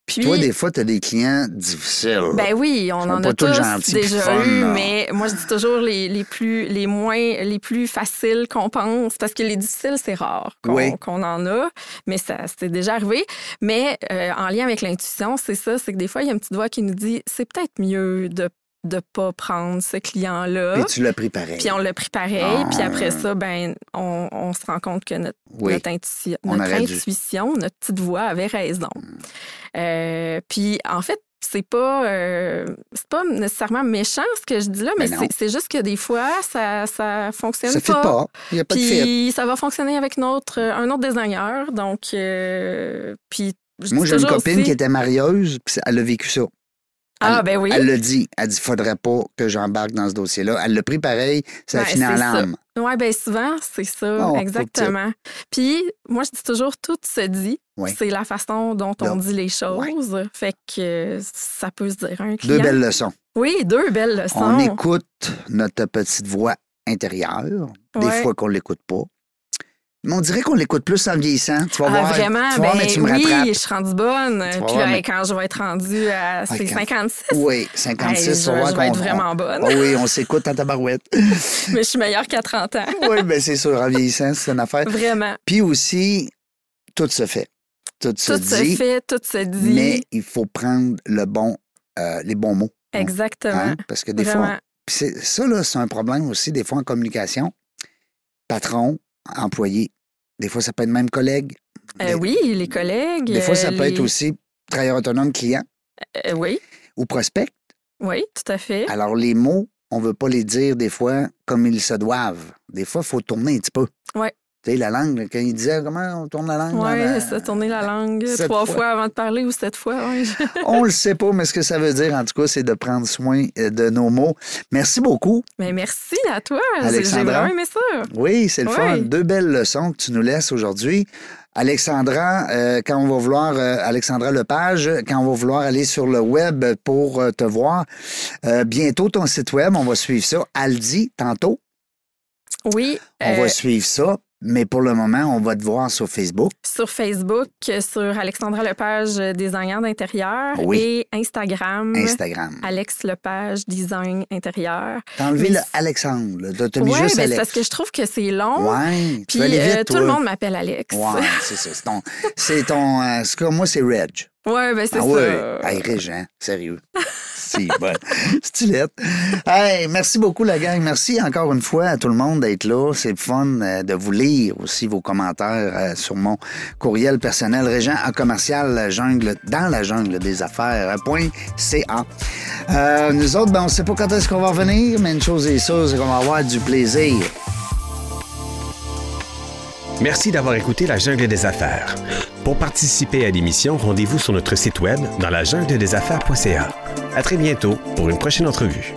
Puis, Toi, des fois, tu as des clients difficiles. ben oui, on en a tous gentils déjà fun, eu, là. mais moi je dis toujours les, les plus les moins les plus faciles qu'on pense parce que les difficiles c'est rare qu'on Oui. qu'on en a, mais ça c'est déjà arrivé. Mais euh, en lien avec l'intuition, c'est ça, c'est que des fois il y a une petite voix qui nous dit c'est peut-être mieux de de pas prendre ce client là. Puis tu l'as pris pareil. Puis on l'a pris pareil, Ah. puis après ça, ben, on, on se rend compte que notre, Oui. notre, intuition, On notre intuition, petite voix avait raison. Hmm. Euh, puis en fait, c'est pas, euh, c'est pas nécessairement méchant ce que je dis là, mais Ben non. c'est- juste que des fois, ça, ça fonctionne Ça ne fait pas. pas. Il n'y a pas de. Puis ça va fonctionner avec notre, un autre designer. Donc, euh, puis Moi, j'ai une copine aussi- qui était marieuse, puis elle a vécu ça. Ah, elle- ben oui. Elle l'a dit. Elle dit faudrait pas que j'embarque dans ce dossier-là. Elle l'a pris pareil, ça Ben, fini en larmes. Oui, bien souvent, c'est ça, exactement. Puis, moi, je dis toujours, tout se dit. Oui. C'est la façon dont on dit les choses. Fait que ça peut se dire un Deux belles leçons. Oui, deux belles leçons. On écoute notre petite voix intérieure, des fois qu'on l'écoute pas. Mais on dirait qu'on l'écoute plus en vieillissant. Tu vas Ah, voir. vraiment, tu vas voir, ben mais tu me oui, rattrapes. je suis rendue bonne. Puis voir, là, mais- quand je vais être rendue à ces quand- 56, Oui, 56, hey, tu je, vas voir je vais être vraiment bonne. on- oui, on s'écoute en tabarouette. Mais je suis meilleure qu'à 30 ans. oui, bien c'est sûr, en vieillissant, c'est une affaire. Vraiment. Puis aussi, tout se fait. tout se Tout se dit, fait, tout se dit. mais il faut prendre le bon, euh, les bons mots. Exactement. Hein? Parce que des Vraiment. fois, puis ça, là, c'est un problème aussi, des fois, en communication. Patron, employé. Des fois, ça peut être même collègue. Euh, des, oui, les collègues. des fois, ça euh, peut être aussi travailleur autonome, client euh, oui, ou prospect. oui, tout à fait. Alors, les mots, on ne veut pas les dire des fois comme ils se doivent. Des fois, il faut tourner un petit peu. Ouais. Tu sais, la langue, quand il disait comment on tourne la langue. Oui, la- ça tourner la langue trois fois. fois. avant de parler ou sept fois. ouais. On le sait pas, mais ce que ça veut dire, en tout cas, c'est de prendre soin euh, de nos mots. Merci beaucoup. Mais merci à toi. J'ai- vraiment aimé ça. Oui, c'est le fun. Oui. Deux belles leçons que tu nous laisses aujourd'hui. Alexandra, euh, quand on va vouloir, euh, Alexandra Lepage, quand on va vouloir aller sur le web pour euh, te voir, bientôt ton site web, on va suivre ça. Aldi, tantôt, Oui. on va suivre ça. Mais pour le moment, on va te voir sur Facebook. sur Facebook, sur Alexandra Lepage, euh, designer d'intérieur, Oui. et Instagram, Instagram. Alex Lepage, design intérieur. T'as enlevé mais le Alexandre. T'as mis Ouais, juste Alex. parce que je trouve que c'est long. Ouais, Puis vite, euh, tout le monde m'appelle Alex. Ouais, c'est ça. C'est ton. C'est ton. euh, moi, c'est Reg. Ouais, ben c'est Ah ça. ouais. Hey, Régent, sérieux. bon. Stylette. Hey, merci beaucoup, la gang. Merci encore une fois à tout le monde d'être là. C'est fun euh, de vous lire aussi vos commentaires euh, sur mon courriel personnel régent en commercial jungle dans la jungle des affaires euh. Euh, nous autres, ben, on ne sait pas quand est-ce qu'on va revenir, mais une chose est sûre, c'est qu'on va avoir du plaisir. Merci d'avoir écouté La Jungle des Affaires. Pour participer à l'émission, rendez-vous sur notre site web dans la jungle des affaires.ca. À très bientôt pour une prochaine entrevue.